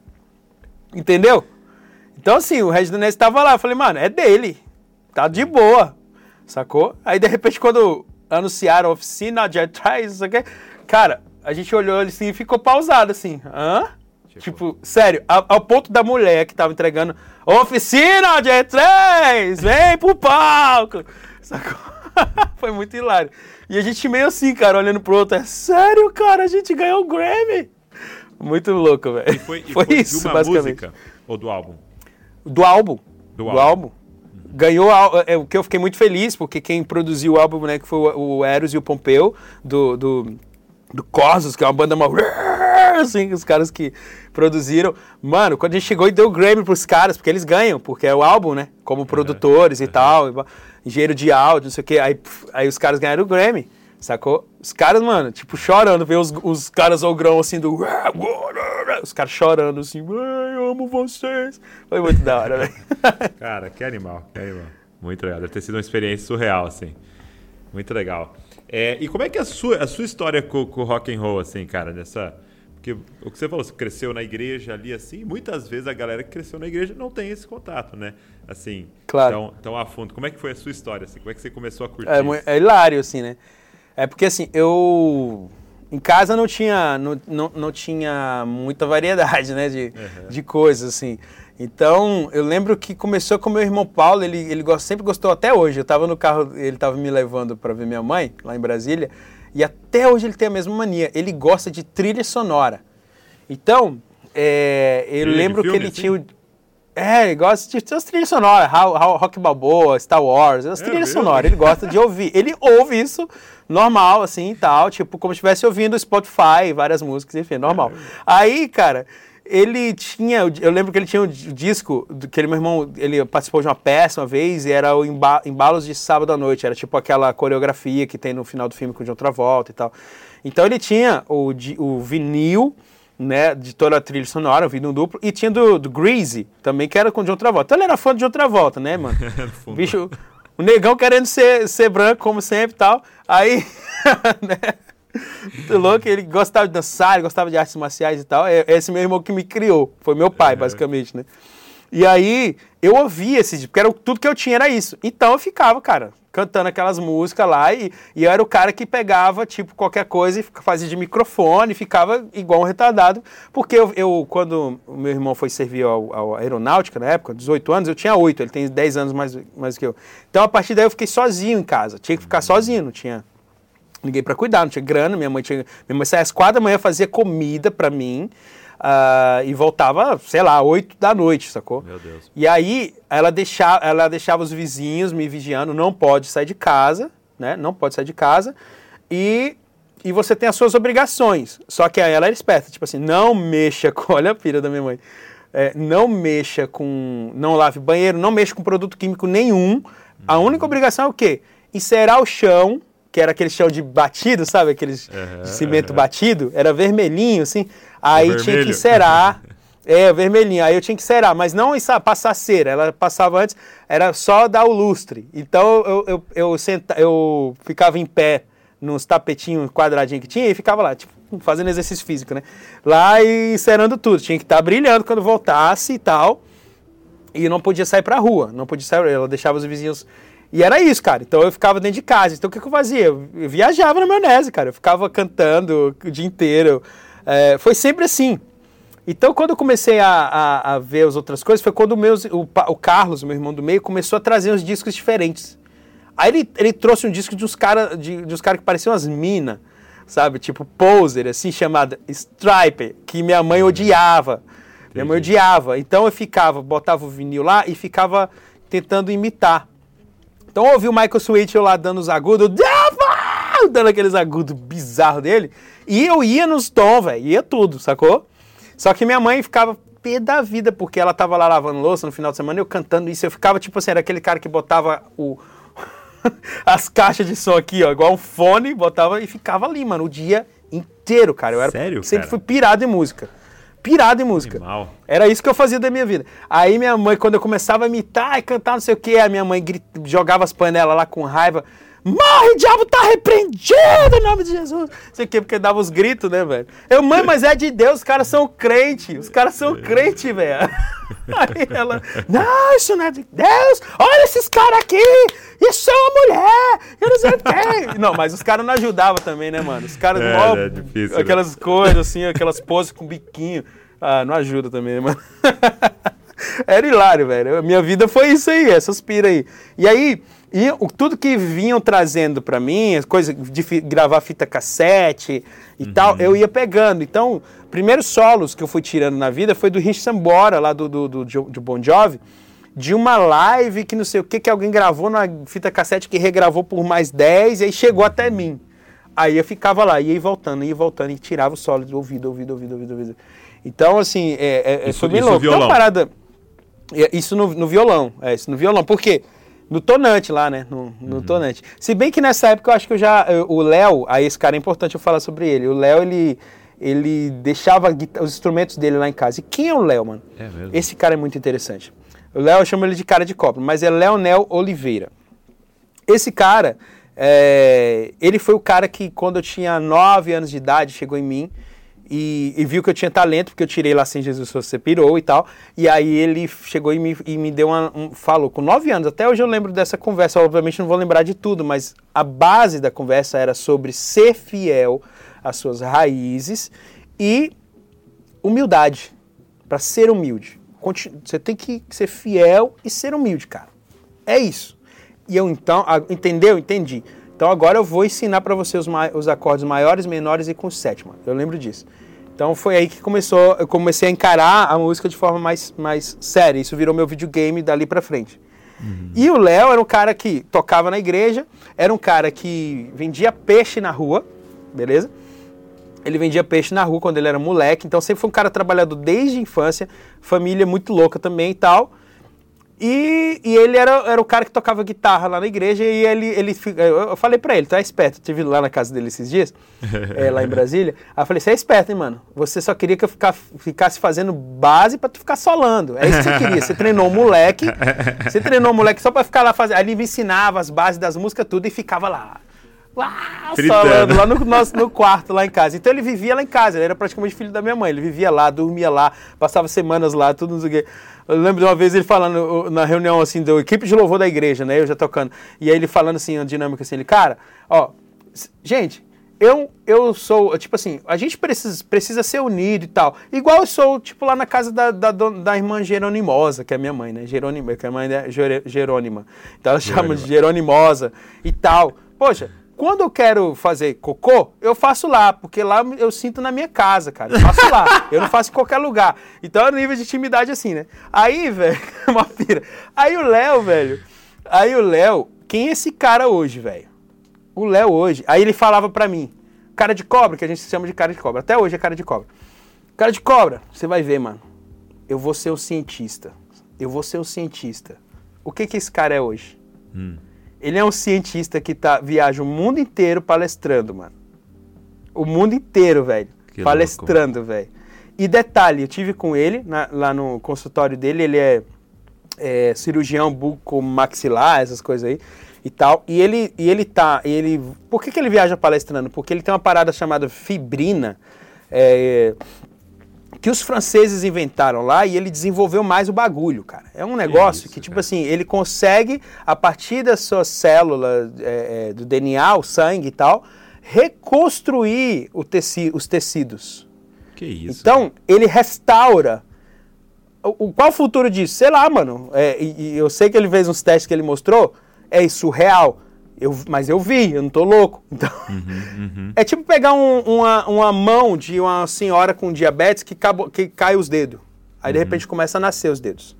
Entendeu? Então, assim, o Regis Danese tava lá. Eu falei, mano, é dele. Tá de boa. Sacou? Aí, de repente, quando anunciaram a oficina de atrás, não sei o quê, cara, a gente olhou assim e ficou pausado, assim. Hã? Tipo, sério, ao, ao ponto da mulher que tava entregando oficina de E3, vem pro palco. Sacou? Foi muito hilário. E a gente meio assim, cara, olhando pro outro, é sério, cara, a gente ganhou o Grammy. Muito louco, velho. Foi, Foi foi isso, de uma basicamente. música ou do álbum? Do álbum. Do Do, álbum. álbum. Ganhou a- é, o que eu fiquei muito feliz, porque quem produziu o álbum, né, que foi o, o Eros e o Pompeu, do, do, do Corsos, que é uma banda mal. Assim, os caras que produziram. Mano, quando a gente chegou e deu o Grammy pros caras, porque eles ganham, porque é o álbum, né? Como produtores e tal, engenheiro de áudio, não sei o quê. Aí, aí os caras ganharam o Grammy, sacou? Os caras, mano, tipo, chorando, ver os, os caras ogrão assim do. Os caras chorando assim, "Ai, eu amo vocês. Foi muito da hora, velho. Cara, que animal, que animal. Muito legal. Deve ter sido uma experiência surreal, assim. Muito legal. É, e como é que é a sua, a sua história com, o rock and roll, assim, cara? Nessa... Porque o que você falou, você cresceu na igreja ali, assim, muitas vezes a galera que cresceu na igreja não tem esse contato, né? Assim, Claro. tão, tão a fundo. Como é que foi a sua história, assim? Como é que você começou a curtir É, é hilário, assim, né? É porque, assim, eu... Em casa não tinha, não, não, não tinha muita variedade, né? De, Uhum. de coisas, assim. Então, eu lembro que começou com meu irmão Paulo, ele, ele sempre gostou até hoje. Eu tava no carro, ele tava me levando para ver minha mãe, lá em Brasília, e até hoje ele tem a mesma mania. Ele gosta de trilha sonora. Então, é, eu Trilha lembro filme, que ele assim? tinha o... É, ele gosta de as trilhas sonoras, Rock Balboa, Star Wars, as É trilhas mesmo? sonoras, ele gosta de ouvir. Ele ouve isso normal, assim, e tal, tipo, como se estivesse ouvindo Spotify, várias músicas, enfim, normal. Aí, cara, ele tinha, eu lembro que ele tinha o disco, que ele, meu irmão, ele participou de uma peça uma vez, e era o Emba- Embalos de Sábado à Noite, era tipo aquela coreografia que tem no final do filme com o John Travolta e tal. Então ele tinha o, o vinil, né, de toda a trilha sonora, o vinil duplo, e tinha do, do Greasy, também, que era com o John Travolta. Então ele era fã de John Travolta, né, mano? Bicho, o negão querendo ser, ser branco, como sempre e tal. Aí, né? Muito louco, ele gostava de dançar, ele gostava de artes marciais e tal. É esse meu irmão que me criou, foi meu pai, basicamente, né? E aí, eu ouvia esse disco, porque era, tudo que eu tinha era isso. Então eu ficava, cara, cantando aquelas músicas lá e, e eu era o cara que pegava, tipo, qualquer coisa e fazia de microfone, ficava igual um retardado. Porque eu, eu, quando o meu irmão foi servir ao, ao aeronáutica, na época, 18 anos, eu tinha 8, ele tem 10 anos mais, mais que eu. Então, a partir daí, eu fiquei sozinho em casa. Tinha que ficar sozinho, não tinha ninguém para cuidar, não tinha grana. Minha mãe tinha. Minha mãe saía às quatro da manhã, fazia comida para mim ah, e voltava, sei lá, oito da noite, sacou? Meu Deus. E aí ela deixava, ela deixava os vizinhos me vigiando, não pode sair de casa, né? Não pode sair de casa. E, e você tem as suas obrigações. Só que aí ela era esperta, tipo assim, não mexa com. Olha a pira da minha mãe. É, não mexa com. Não lave banheiro, não mexa com produto químico nenhum. A única obrigação é o quê? Encerar o chão, que era aquele chão de batido, sabe? Aqueles de cimento batido, era vermelhinho, assim. Aí tinha que encerar. É, vermelhinha. Aí eu tinha que cerar, mas não passar cera. Ela passava antes, era só dar o lustre. Então eu, eu, eu, senta, eu ficava em pé nos tapetinhos quadradinhos que tinha e ficava lá, tipo, fazendo exercício físico, né? Lá e cerando tudo. Tinha que estar tá brilhando quando voltasse e tal. E não podia sair pra rua. Não podia sair. Ela deixava os vizinhos. E era isso, cara. Então eu ficava dentro de casa. Então o que, que eu fazia? Eu, viajava na maionese, cara. Eu ficava cantando o dia inteiro. É, foi sempre assim. Então, quando eu comecei a, a, a, ver as outras coisas, foi quando o, meus, o, o Carlos, meu irmão do meio, começou a trazer uns discos diferentes. Aí ele, ele trouxe um disco de uns caras de, de uns cara que pareciam umas minas, sabe? Tipo Poser, assim, chamada Stripe, que minha mãe odiava. Entendi. Minha mãe odiava. Então eu ficava, botava o vinil lá e ficava tentando imitar. Então ouvi o Michael Sweet lá dando os agudos, dando aqueles agudos bizarros dele, e eu ia nos tons, velho, ia tudo, sacou? Só que minha mãe ficava pé da vida, porque ela tava lá lavando louça no final de semana, eu cantando isso, eu ficava tipo assim, era aquele cara que botava o, as caixas de som aqui, ó, igual um fone, botava e ficava ali, mano, o dia inteiro, cara. Eu era, Sério, sempre cara? fui pirado em música. Pirado em música. Animal. Era isso que eu fazia da minha vida. Aí minha mãe, quando eu começava a imitar e cantar não sei o que, a minha mãe grit... jogava as panelas lá com raiva. Morre, diabo tá repreendido em nome de Jesus. Sei que, porque dava os gritos, né, velho? Eu, mãe, mas é de Deus, os caras são crente. Os caras são crente, velho. Aí ela, não, isso não é de Deus. Olha esses caras aqui. Isso é uma mulher. Eu não sei o que. Não, mas os caras não ajudavam também, né, mano? Os caras, É, mó- é difícil, né? aquelas coisas assim, aquelas poses com biquinho. Ah, não ajuda também, né, mano? Era hilário, velho. Minha vida foi isso aí, essas pira aí. E aí, e o- tudo que vinham trazendo pra mim, as coisas de fi- gravar fita cassete e tal, eu ia pegando. Então, primeiros solos que eu fui tirando na vida foi do Rich Sambora, lá do, do, do, do Bon Jovi, de uma live que não sei o que, que alguém gravou na fita cassete que regravou por mais 10 e aí chegou até mim. Aí eu ficava lá, ia voltando, ia voltando, e tirava o solo do ouvido, ouvido, ouvido, ouvido, ouvido. Então, assim, é, é, Isso- foi bem louco. Violão. parada. é, Isso no, no violão, é, isso no violão. Por quê? No tonante lá, né? No, no Uhum. tonante. Se bem que nessa época eu acho que eu já. eu- o Léo, aí esse cara é importante eu falar sobre ele. O Léo, ele, ele deixava os instrumentos dele lá em casa. E quem é o Léo, mano? É mesmo? Esse cara é muito interessante. O Léo, eu chamo ele de cara de copo, mas é Leonel Oliveira. Esse cara, é, ele foi o cara que, quando eu tinha 9 anos de idade, chegou em mim e, e viu que eu tinha talento, porque eu tirei lá sem Jesus você pirou e tal. E aí ele chegou e me, e me deu uma. Um, falou, com 9 anos, até hoje eu lembro dessa conversa. Obviamente não vou lembrar de tudo, mas a base da conversa era sobre ser fiel às suas raízes e humildade. Para ser humilde. Você tem que ser fiel e ser humilde, cara. É isso. E eu então, entendeu? Entendi. Então agora eu vou ensinar para você os, os acordes maiores, menores e com sétima. Eu lembro disso. Então foi aí que começou, eu comecei a encarar a música de forma mais, mais séria. Isso virou meu videogame dali pra frente. E o Léo era um cara que tocava na igreja, era um cara que vendia peixe na rua, beleza? Ele vendia peixe na rua quando ele era moleque, então sempre foi um cara trabalhador desde a infância, família muito louca também e tal. E, e ele era, era o cara que tocava guitarra lá na igreja e ele, ele eu falei pra ele, tá esperto, eu tive lá na casa dele esses dias, é, lá em Brasília. Aí eu falei, você é esperto, hein, mano? Você só queria que eu ficar, ficasse fazendo base pra tu ficar solando. É isso que você queria. Você treinou o moleque, você treinou o moleque só pra ficar lá fazendo. Aí ele me ensinava as bases das músicas, tudo, e ficava lá. Solando, lá no, nosso, no quarto, lá em casa. Então ele vivia lá em casa, ele era praticamente filho da minha mãe. Ele vivia lá, dormia lá, passava semanas lá, tudo não sei o quê. Eu lembro de uma vez ele falando na reunião assim, da equipe de louvor da igreja, né? Eu já tocando. E aí ele falando assim, uma dinâmica assim, ele, cara, ó, gente, eu, eu sou, tipo assim, a gente precisa, precisa ser unido e tal. Igual eu sou, tipo, lá na casa da, da, da irmã Geronimosa, que é minha mãe, né? Jerônima, que é a mãe da Jerônima. Então ela chama de Jeronimosa e tal. Poxa, quando eu quero fazer cocô, eu faço lá, porque lá eu sinto na minha casa, cara. Eu faço lá. eu não faço em qualquer lugar. Então é um nível de intimidade assim, né? Aí, velho, uma pira. Aí o Léo, velho. Aí o Léo, quem é esse cara hoje, velho? O Léo hoje. Aí ele falava pra mim, cara de cobra, que a gente chama de cara de cobra. Até hoje é cara de cobra. Cara de cobra, você vai ver, mano. Eu vou ser o cientista. Eu vou ser o cientista. O que que esse cara é hoje? Ele é um cientista que tá, viaja o mundo inteiro palestrando, mano. O mundo inteiro, velho. Palestrando, velho. E detalhe, eu tive com ele na, lá no consultório dele, ele é, é cirurgião bucomaxilar, essas coisas aí e tal. E ele, e ele tá. Ele, por que, que ele viaja palestrando? Porque ele tem uma parada chamada fibrina. É, que os franceses inventaram lá e ele desenvolveu mais o bagulho, cara. É um negócio que, isso, que tipo cara. assim, ele consegue, a partir da sua célula, é, é, do DNA, o sangue e tal, reconstruir teci os tecidos. Que isso. Então, ele restaura. O, o, qual o futuro disso? Sei lá, mano. É, e, e eu sei que ele fez uns testes que ele mostrou, é surreal. Eu, mas eu vi, eu não tô louco. Então, uhum, uhum. É tipo pegar um, uma, uma mão de uma senhora com diabetes que, cabo, que cai os dedos. Aí de uhum. repente começa a nascer os dedos.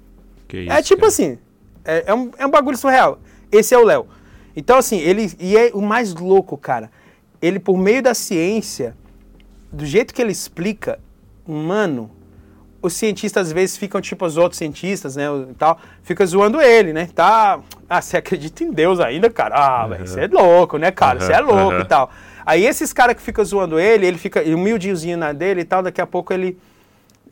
Que é isso, é tipo cara. assim, é, é, um, é um bagulho surreal. Esse é o Léo. Então, assim, ele. E é o mais louco, cara. Ele, por meio da ciência, do jeito que ele explica, mano, os cientistas às vezes ficam tipo os outros cientistas, né, e tal, fica zoando ele, né? Tá, ah, você acredita em Deus ainda, cara? Ah, você é louco, né, cara? Você é louco e tal. Aí esses caras que ficam zoando ele, ele fica humildinho na dele e tal, daqui a pouco ele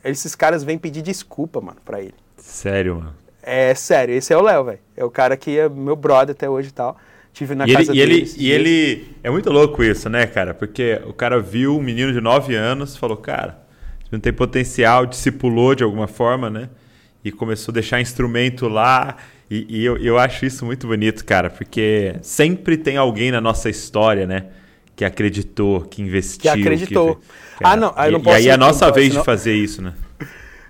esses caras vêm pedir desculpa, mano, pra ele. Sério, mano? É sério, esse é o Léo, velho. É o cara que é meu brother até hoje e tal. Tive na e casa ele, dele. E ele, e ele. É muito louco isso, né, cara? Porque o cara viu um menino de 9 anos falou, cara, não tem potencial, discipulou de alguma forma, né? E começou a deixar instrumento lá. E, e eu, eu acho isso muito bonito, cara, porque sempre tem alguém na nossa história, né? Que acreditou, que investiu. Que acreditou. Que, ah, não, aí não posso. E aí é a nossa vez senão... de fazer isso, né?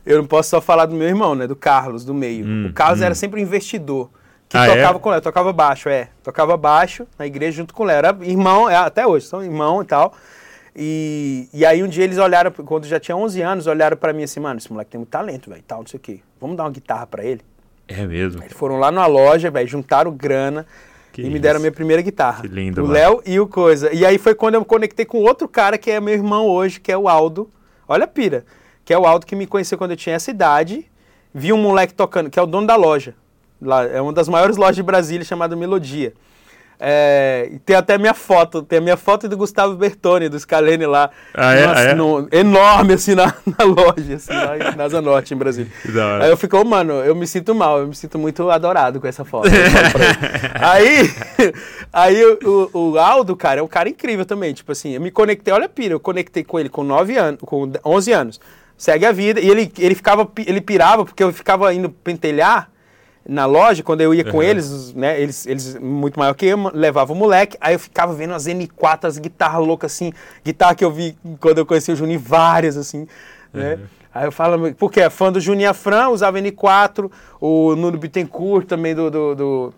Eu não posso só falar do meu irmão, né? Do Carlos, do meio. Hum, o Carlos hum. era sempre um investidor. Que ah, tocava é? com o Léo, tocava baixo, é. Tocava baixo na igreja junto com o Léo. Era irmão, é, até hoje, são irmão e tal. E, e aí um dia eles olharam, quando já tinha 11 anos, olharam para mim assim, mano, esse moleque tem muito talento, velho, tal, não sei o quê. Vamos dar uma guitarra para ele? É mesmo? Eles foram lá na loja, velho, juntaram grana que e isso. me deram a minha primeira guitarra. Que lindo, O Léo e o Coisa. E aí foi quando eu me conectei com outro cara que é meu irmão hoje, que é o Aldo. Olha a pira. Que é o Aldo que me conheceu quando eu tinha essa idade. Vi um moleque tocando, que é o dono da loja. Lá, é uma das maiores lojas de Brasília, chamada Melodia. É, tem até minha foto, tem a minha foto do Gustavo Bertoni, do Scalene lá. Ah, é? Ah, é? No, enorme, assim, na, na loja, assim, lá em Nasa Norte, em Brasília. Aí eu fico, oh, mano, eu me sinto mal, eu me sinto muito adorado com essa foto. aí, aí o, o, Aldo, cara, é um cara incrível também. Tipo assim, eu me conectei, olha a pira, eu conectei com ele com 9 anos, com 11 anos. Segue a vida. E ele, ele ficava, ele pirava, porque eu ficava indo pentelhar na loja, quando eu ia com uhum. eles, né, eles, eles muito maior que eu, levava o moleque, aí eu ficava vendo as N4, as guitarras loucas assim, guitarra que eu vi quando eu conheci o Juninho, várias assim, né? Uhum. Aí eu falo, porque é fã do Juninho Afran, usava N4, o Nuno Bittencourt também do, do, do,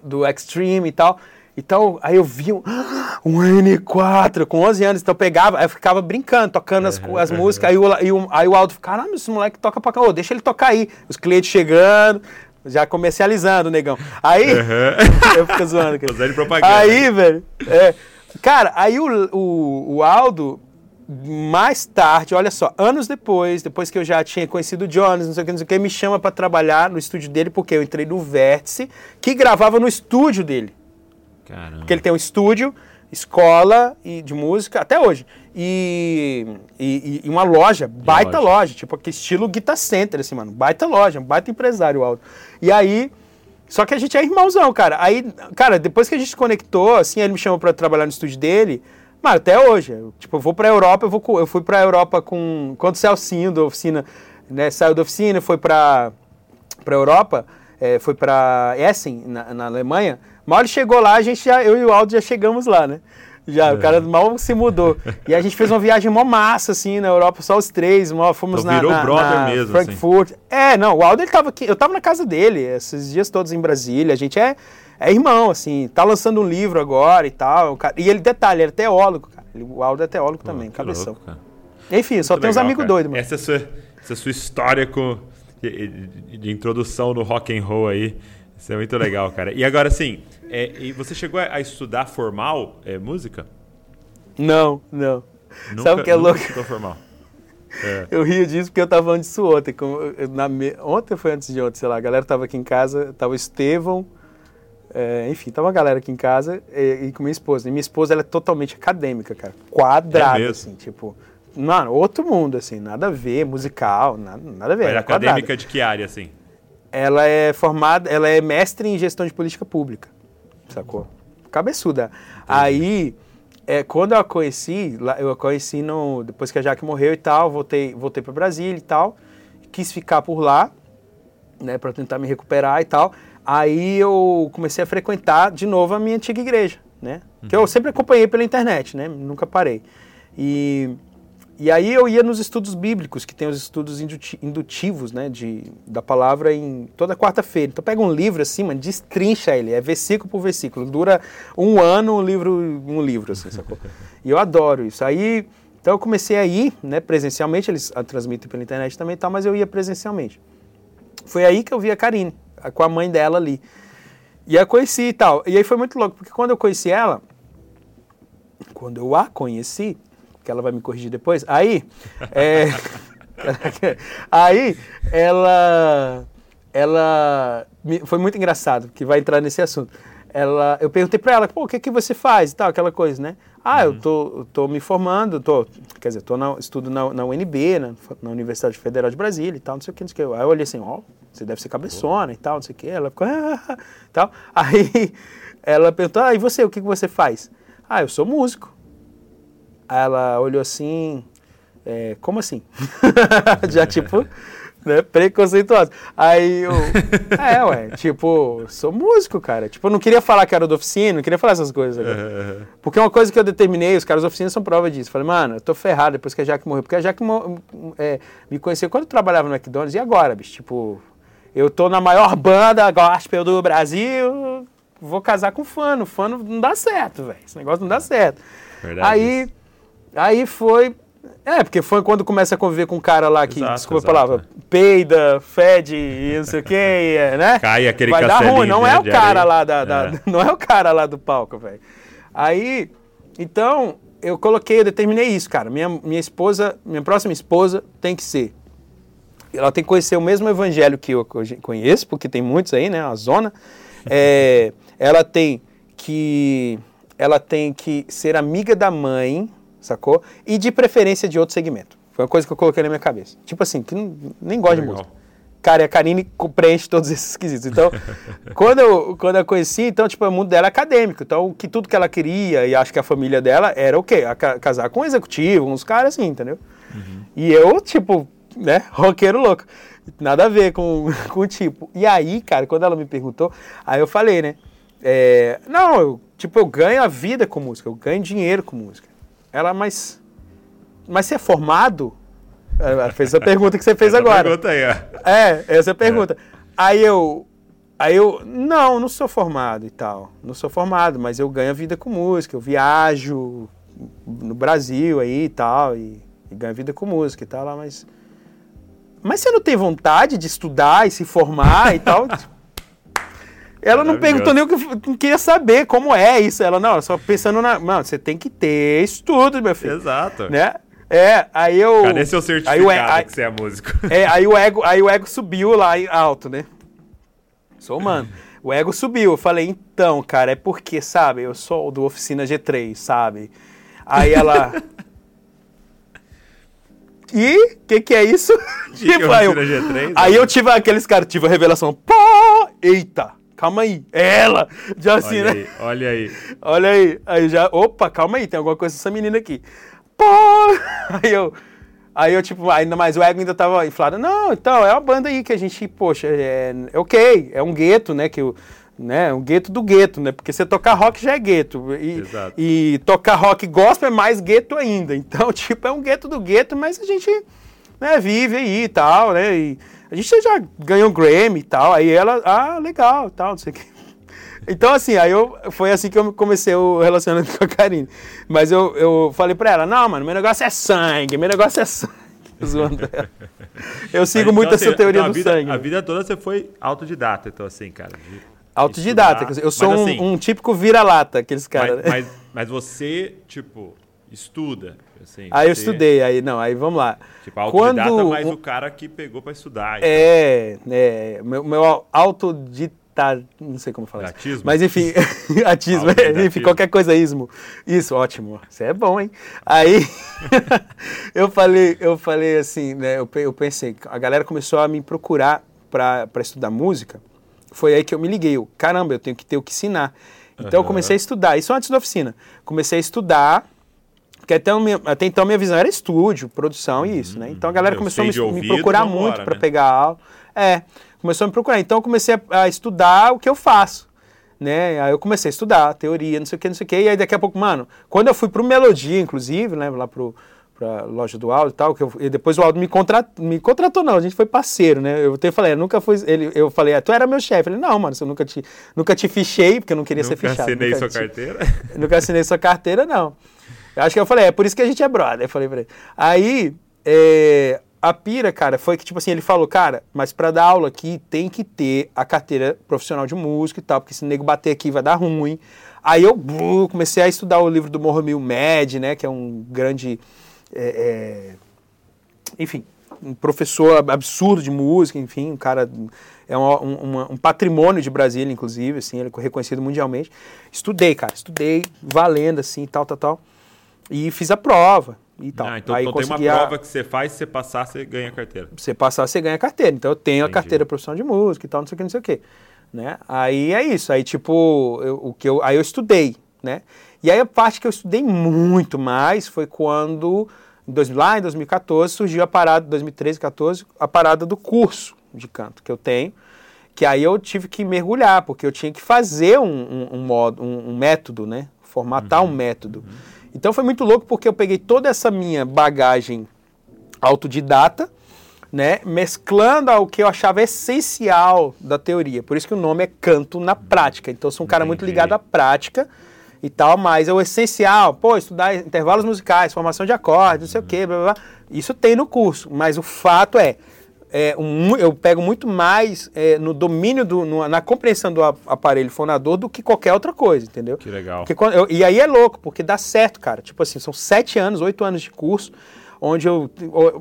do Extreme e tal. Então, aí eu vi um, um N4 com 11 anos, então eu pegava, aí eu ficava brincando, tocando as, as músicas, aí o, aí o, aí o Aldo ficava, caramba, esse moleque toca pra cá, oh, deixa ele tocar aí. Os clientes chegando, já comercializando, negão. Aí, uhum. eu fico zoando. Cara. propaganda. Aí, velho, é, cara, aí o, o, o, Aldo, mais tarde, olha só, anos depois, depois que eu já tinha conhecido o Jones, não sei o que, não sei o que, me chama para trabalhar no estúdio dele, porque eu entrei no Vértice, que gravava no estúdio dele. Caramba. Porque ele tem um estúdio, escola e de música, até hoje. E, e, e uma loja, baita loja. loja. tipo aquele estilo Guitar Center, assim, mano. Baita loja, baita empresário alto. E aí, só que a gente é irmãozão, cara. Aí, cara, depois que a gente se conectou, assim, ele me chamou para trabalhar no estúdio dele. Mano, até hoje. Eu, tipo, eu vou pra Europa, eu, vou, eu fui pra Europa com. Quando o Celcinho da oficina, né? Saiu da oficina, foi pra, pra Europa, é, foi pra Essen, na, na Alemanha. Mal ele chegou lá, a gente já, eu e o Aldo já chegamos lá, né? Já, é. o cara mal se mudou. E a gente fez uma viagem mó massa, assim, na Europa, só os três. Mó, fomos então, na, virou na, brother na mesmo, assim. Frankfurt. Assim. É, não, o Aldo ele tava aqui, eu tava na casa dele, esses dias todos em Brasília. A gente é, é irmão, assim, tá lançando um livro agora e tal. E ele, detalhe, ele é teólogo, cara. o Aldo é teólogo Pô, também, cabeção. Louco, Enfim, Muito só tem legal, uns amigos doidos, mano. Essa é a sua, essa é sua história com, de, de, de introdução no rock and roll aí. Isso é muito legal, cara. E agora, assim, é, e você chegou a, estudar formal é, música? Não, não. Nunca, Sabe o que é louco? Estudou formal. É. Eu rio disso porque eu tava falando disso ontem. Na, ontem foi antes de ontem, sei lá. A galera tava aqui em casa, tava o Estevão, é, enfim, tava uma galera aqui em casa e, e, com minha esposa. E minha esposa ela é totalmente acadêmica, cara. Quadrada, é assim, tipo, mano, outro mundo, assim, nada a ver, musical, nada, nada a ver. Mas é acadêmica quadrada. de que área, assim? Ela é formada, ela é mestre em gestão de política pública, sacou? Cabeçuda. Aí, é, quando eu a conheci, eu a conheci no, depois que a Jaque morreu e tal, voltei, voltei para Brasília e tal, quis ficar por lá, né, para tentar me recuperar e tal. Aí eu comecei a frequentar de novo a minha antiga igreja, né? Que eu sempre acompanhei pela internet, né? Nunca parei. E, e aí eu ia nos estudos bíblicos, que tem os estudos induti- indutivos, né, de, da palavra em toda quarta-feira. Então pega um livro assim, mano, destrincha ele, é versículo por versículo. Dura um ano um livro, um livro, assim, sacou? E eu adoro isso. Aí, então eu comecei a ir, né, presencialmente, eles a transmitem pela internet também e tal, mas eu ia presencialmente. Foi aí que eu vi a Karine, com a mãe dela ali. E a conheci e tal. E aí foi muito louco, porque quando eu conheci ela, quando eu a conheci, que ela vai me corrigir depois, aí, é, aí ela, ela, foi muito engraçado, que vai entrar nesse assunto. Ela, eu perguntei pra ela, pô, o que que você faz e tal, aquela coisa, né? Ah, eu tô, eu tô me formando, tô, quer dizer, tô na, estudo na, na UNB, na, na Universidade Federal de Brasília e tal, não sei o que, não sei o que. Aí eu olhei assim, ó, você deve ser cabeçona e tal, não sei o que. Ela ficou, ah, tal. Aí ela perguntou, ah, e você, o que que você faz? Ah, eu sou músico. Aí ela olhou assim, é, como assim? Já tipo, né, preconceituosa. Aí eu, é, ué, tipo, sou músico, cara. Tipo, eu não queria falar que era do oficina, não queria falar essas coisas. agora. Porque uma coisa que eu determinei, os caras da oficina são prova disso. Falei, mano, eu tô ferrado depois que a Jaque morreu. Porque a Jaque mo- é, me conheceu quando eu trabalhava no McDonald's. E agora, bicho? Tipo, eu tô na maior banda gospel do Brasil, vou casar com fã. Fã não- não dá certo, velho. Esse negócio não dá certo. Verdade Aí. Aí foi. É, porque foi quando começa a conviver com um cara lá que, Exato, desculpa exato. a palavra, peida, fede e não sei o que, né? Cai aquele Vai dar ruim, não né, é o cara areia. lá da, da- É. não é o cara lá do palco, velho. Aí, então, eu coloquei, eu determinei isso, cara. Minha, minha esposa, minha próxima esposa tem que ser. Ela tem que conhecer o mesmo evangelho que eu co- conheço, porque tem muitos aí, né? A zona. É, ela tem que ela tem que ser amiga da mãe, sacou? E de preferência de outro segmento. Foi uma coisa que eu coloquei na minha cabeça. Tipo assim, que não- nem gosta de Legal. música. Cara, a Karine preenche todos esses quesitos. Então, quando, eu, quando eu conheci, então, tipo, o mundo dela é acadêmico. Então, que, tudo que ela queria, e acho que a família dela, era o quê? A ca- casar com um executivo, uns caras assim, entendeu? E eu, tipo, né, roqueiro louco. Nada a ver com, com o tipo. E aí, cara, quando ela me perguntou, aí eu falei, né? é, não, eu, tipo, eu ganho a vida com música, eu ganho dinheiro com música. Ela, mas. Mas você é formado? Ela fez essa pergunta que você fez Essa agora. Pergunta aí, ó. É, essa é a pergunta. Aí eu. Aí eu. Não, não sou formado e tal. Não sou formado, mas eu ganho a vida com música. Eu viajo no Brasil aí e tal. E, e ganho a vida com música e tal lá, mas. Mas você não tem vontade de estudar e se formar e tal? Ela não perguntou nem o que queria saber como é isso. Ela, não, só pensando na. Mano, você tem que ter estudo, meu filho. Exato. Né? É, aí eu. Cadê seu aí certificado o, aí, que você é músico? é, aí o ego, aí o ego subiu lá alto, né? Sou humano. O ego subiu. Eu falei, então, cara, é porque, sabe, eu sou do Oficina G3, sabe? Aí ela. E? O que, que é isso? é aí, eu, Oficina G3? aí eu tive aqueles caras, tive a revelação. Pô! Eita! Calma aí. É ela! Já assim, olha né? aí, olha aí. Olha aí, aí já, opa, calma aí, tem alguma coisa dessa menina aqui. Pô! Aí eu, aí eu tipo, ainda mais o ego ainda tava inflado. Não, então, é uma banda aí que a gente, poxa, é, é ok, é um gueto, né, que o né, um gueto do gueto, né, porque você tocar rock já é gueto, e, Exato. e tocar rock gospel é mais gueto ainda, então, tipo, é um gueto do gueto, mas a gente, né, vive aí e tal, né, e a gente já ganhou um Grammy e tal, aí ela, ah, legal, tal, não sei o que. Então, assim, aí eu, foi assim que eu comecei o relacionamento com a Karine. Mas eu, eu falei pra ela, não, mano, meu negócio é sangue, meu negócio é sangue. Zoando ela. Eu sigo Então, muito assim, essa teoria então, do vida, sangue. A vida toda você foi autodidata, então assim, cara. Autodidata. estudar. Eu sou Mas, um, assim, um típico vira-lata, aqueles caras. Mas, mas, mas você, tipo, estuda. Assim, Aí eu você, estudei, aí não, aí vamos lá. Tipo, autodidata, Quando- mas o cara que pegou pra estudar. então. É, é meu, meu autodidata não sei como falar. isso. Atismo? Mas enfim, atismo, de enfim, qualquer coisa ismo. Isso, ótimo. Isso é bom, hein? Aí eu falei, eu falei assim, né? Eu, eu pensei, a galera começou a me procurar para estudar música. Foi aí que eu me liguei. Eu, caramba, eu tenho que ter o que ensinar. Então eu Aham. comecei a estudar. Isso antes da oficina. Comecei a estudar. Porque até, até então minha visão era estúdio, produção e isso, né? Então a galera Eu começou a me, me procurar muito para né? pegar aula. É, começou a me procurar. Então eu comecei a, a estudar o que eu faço. Né? Aí eu comecei a estudar teoria, não sei o que, não sei o que. E aí daqui a pouco, mano, quando eu fui pro Melodia, inclusive, né, lá pro pra loja do Aldo e tal, que eu, e depois o Aldo me contratou, me contratou não, a gente foi parceiro, né? Eu até falei, eu nunca fui, ele, eu falei, ah, tu era meu chefe. Ele, não, mano, eu nunca te, nunca te fichei, porque eu não queria ser Nunca fichado. assinei nunca sua te- carteira. Nunca assinei sua carteira, não. Eu acho que eu falei, é por isso que a gente é brother. Eu falei pra ele. Aí, é, a pira, cara, foi que, tipo assim, ele falou, cara, mas pra dar aula aqui tem que ter a carteira profissional de música e tal, porque se o nego bater aqui vai dar ruim. Aí eu bu, comecei a estudar o livro do Morromil Mad, né, que é um grande. é, é, enfim, um professor absurdo de música, enfim, um cara é um patrimônio de Brasília, inclusive, assim, ele é reconhecido mundialmente. Estudei, cara, estudei valendo, assim, tal, tal, tal, e fiz a prova e tal. Ah, então, Aí então tem uma consegui a- prova que você faz, se você passar, você ganha a carteira. você passar, você ganha carteira. Então eu tenho a Entendi. carteira profissional de música e tal, não sei o que, não sei o que. Né? Aí é isso. Aí, tipo, eu, o que eu, aí eu estudei, né? E aí a parte que eu estudei muito mais foi quando, em lá em 2014, surgiu a parada, 2013, 2014, a parada do curso de canto que eu tenho. Que aí eu tive que mergulhar, porque eu tinha que fazer um, um, um modo, um, um método, né? Formatar um método. Então foi muito louco porque eu peguei toda essa minha bagagem autodidata, né, mesclando ao que eu achava essencial da teoria. Por isso que o nome é canto na prática. Então eu sou um cara muito ligado à prática e tal, mas é o essencial, pô, estudar intervalos musicais, formação de acordes, não sei o quê, blá, blá, blá. Isso tem no curso, mas o fato é, é um- eu pego muito mais é, no domínio, do, no- na compreensão do aparelho fonador do que qualquer outra coisa, entendeu? Que legal. Quando eu- e aí é louco, porque dá certo, cara. Tipo assim, são sete anos, oito anos de curso, onde eu,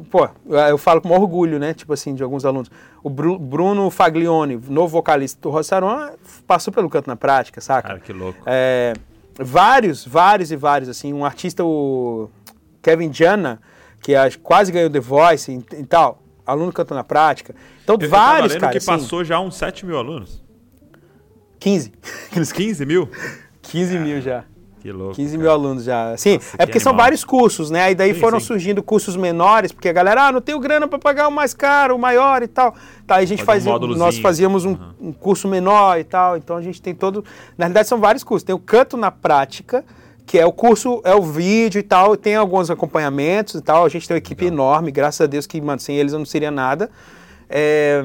pô, eu falo com orgulho, né? Tipo assim, de alguns alunos. O Bru- Bruno Faglione, novo vocalista do Rossaron, passou pelo canto na prática, saca? Cara, que louco. É, vários, vários e vários, assim, um artista, o Kevin Jana, que quase ganhou The Voice e, e tal, aluno canta na prática. Então, Eu- eu vários, lendo cara, que assim, passou já uns 7 mil alunos. 15. 15 mil? 15 mil já. Que louco. 15 cara. mil alunos já. Sim, é que porque são vários cursos, né? Aí daí Sim, foram sim. surgindo cursos menores, porque a galera, ah, não tenho grana para pagar o mais caro, o maior e tal. Tá, aí a gente Faz um fazia, módulozinho. nós fazíamos um, Uhum. um curso menor e tal, então a gente tem todo, na realidade são vários cursos. Tem o canto na prática, que é o curso, é o vídeo e tal, tem alguns acompanhamentos e tal. A gente tem uma equipe enorme, graças a Deus que, mano, sem eles eu não seria nada. É,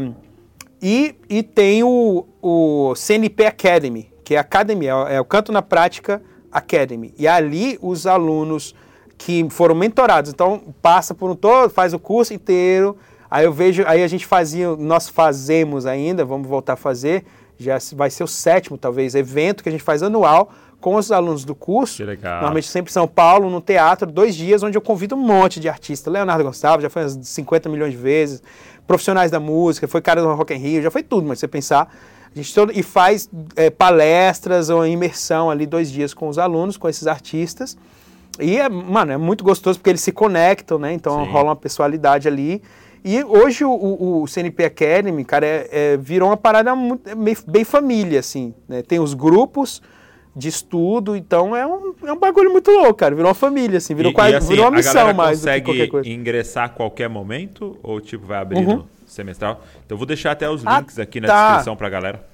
e, e tem o, o CNP Academy, que é a academia, é o- é o Canto na Prática Academy. E ali os alunos que foram mentorados, então passa por um todo, faz o curso inteiro. Aí eu vejo, aí a gente fazia, nós fazemos ainda, vamos voltar a fazer, já vai ser o sétimo talvez evento que a gente faz anual com os alunos do curso. Normalmente sempre em São Paulo, no teatro, dois dias, onde eu convido um monte de artistas. Leonardo Gonçalves já foi umas 50 milhões de vezes, profissionais da música, foi cara do Rock in Rio, já foi tudo, mas você pensar. A gente todo, e faz é, palestras ou imersão ali dois dias com os alunos, com esses artistas. E, é, mano, é muito gostoso porque eles se conectam, né? Então Sim. rola uma pessoalidade ali. E hoje o, o- o CNP Academy, cara, é- é- virou uma parada muito, é meio- bem família, assim. né? Tem os grupos de estudo, então é um, é um bagulho muito louco, cara. Virou uma família, assim, virou, E- quase, e, assim, virou uma missão mais do que consegue qualquer coisa. ingressar a qualquer momento ou tipo vai abrindo Uhum. semestral? Então eu vou deixar até os Ah, links aqui na tá. descrição pra galera.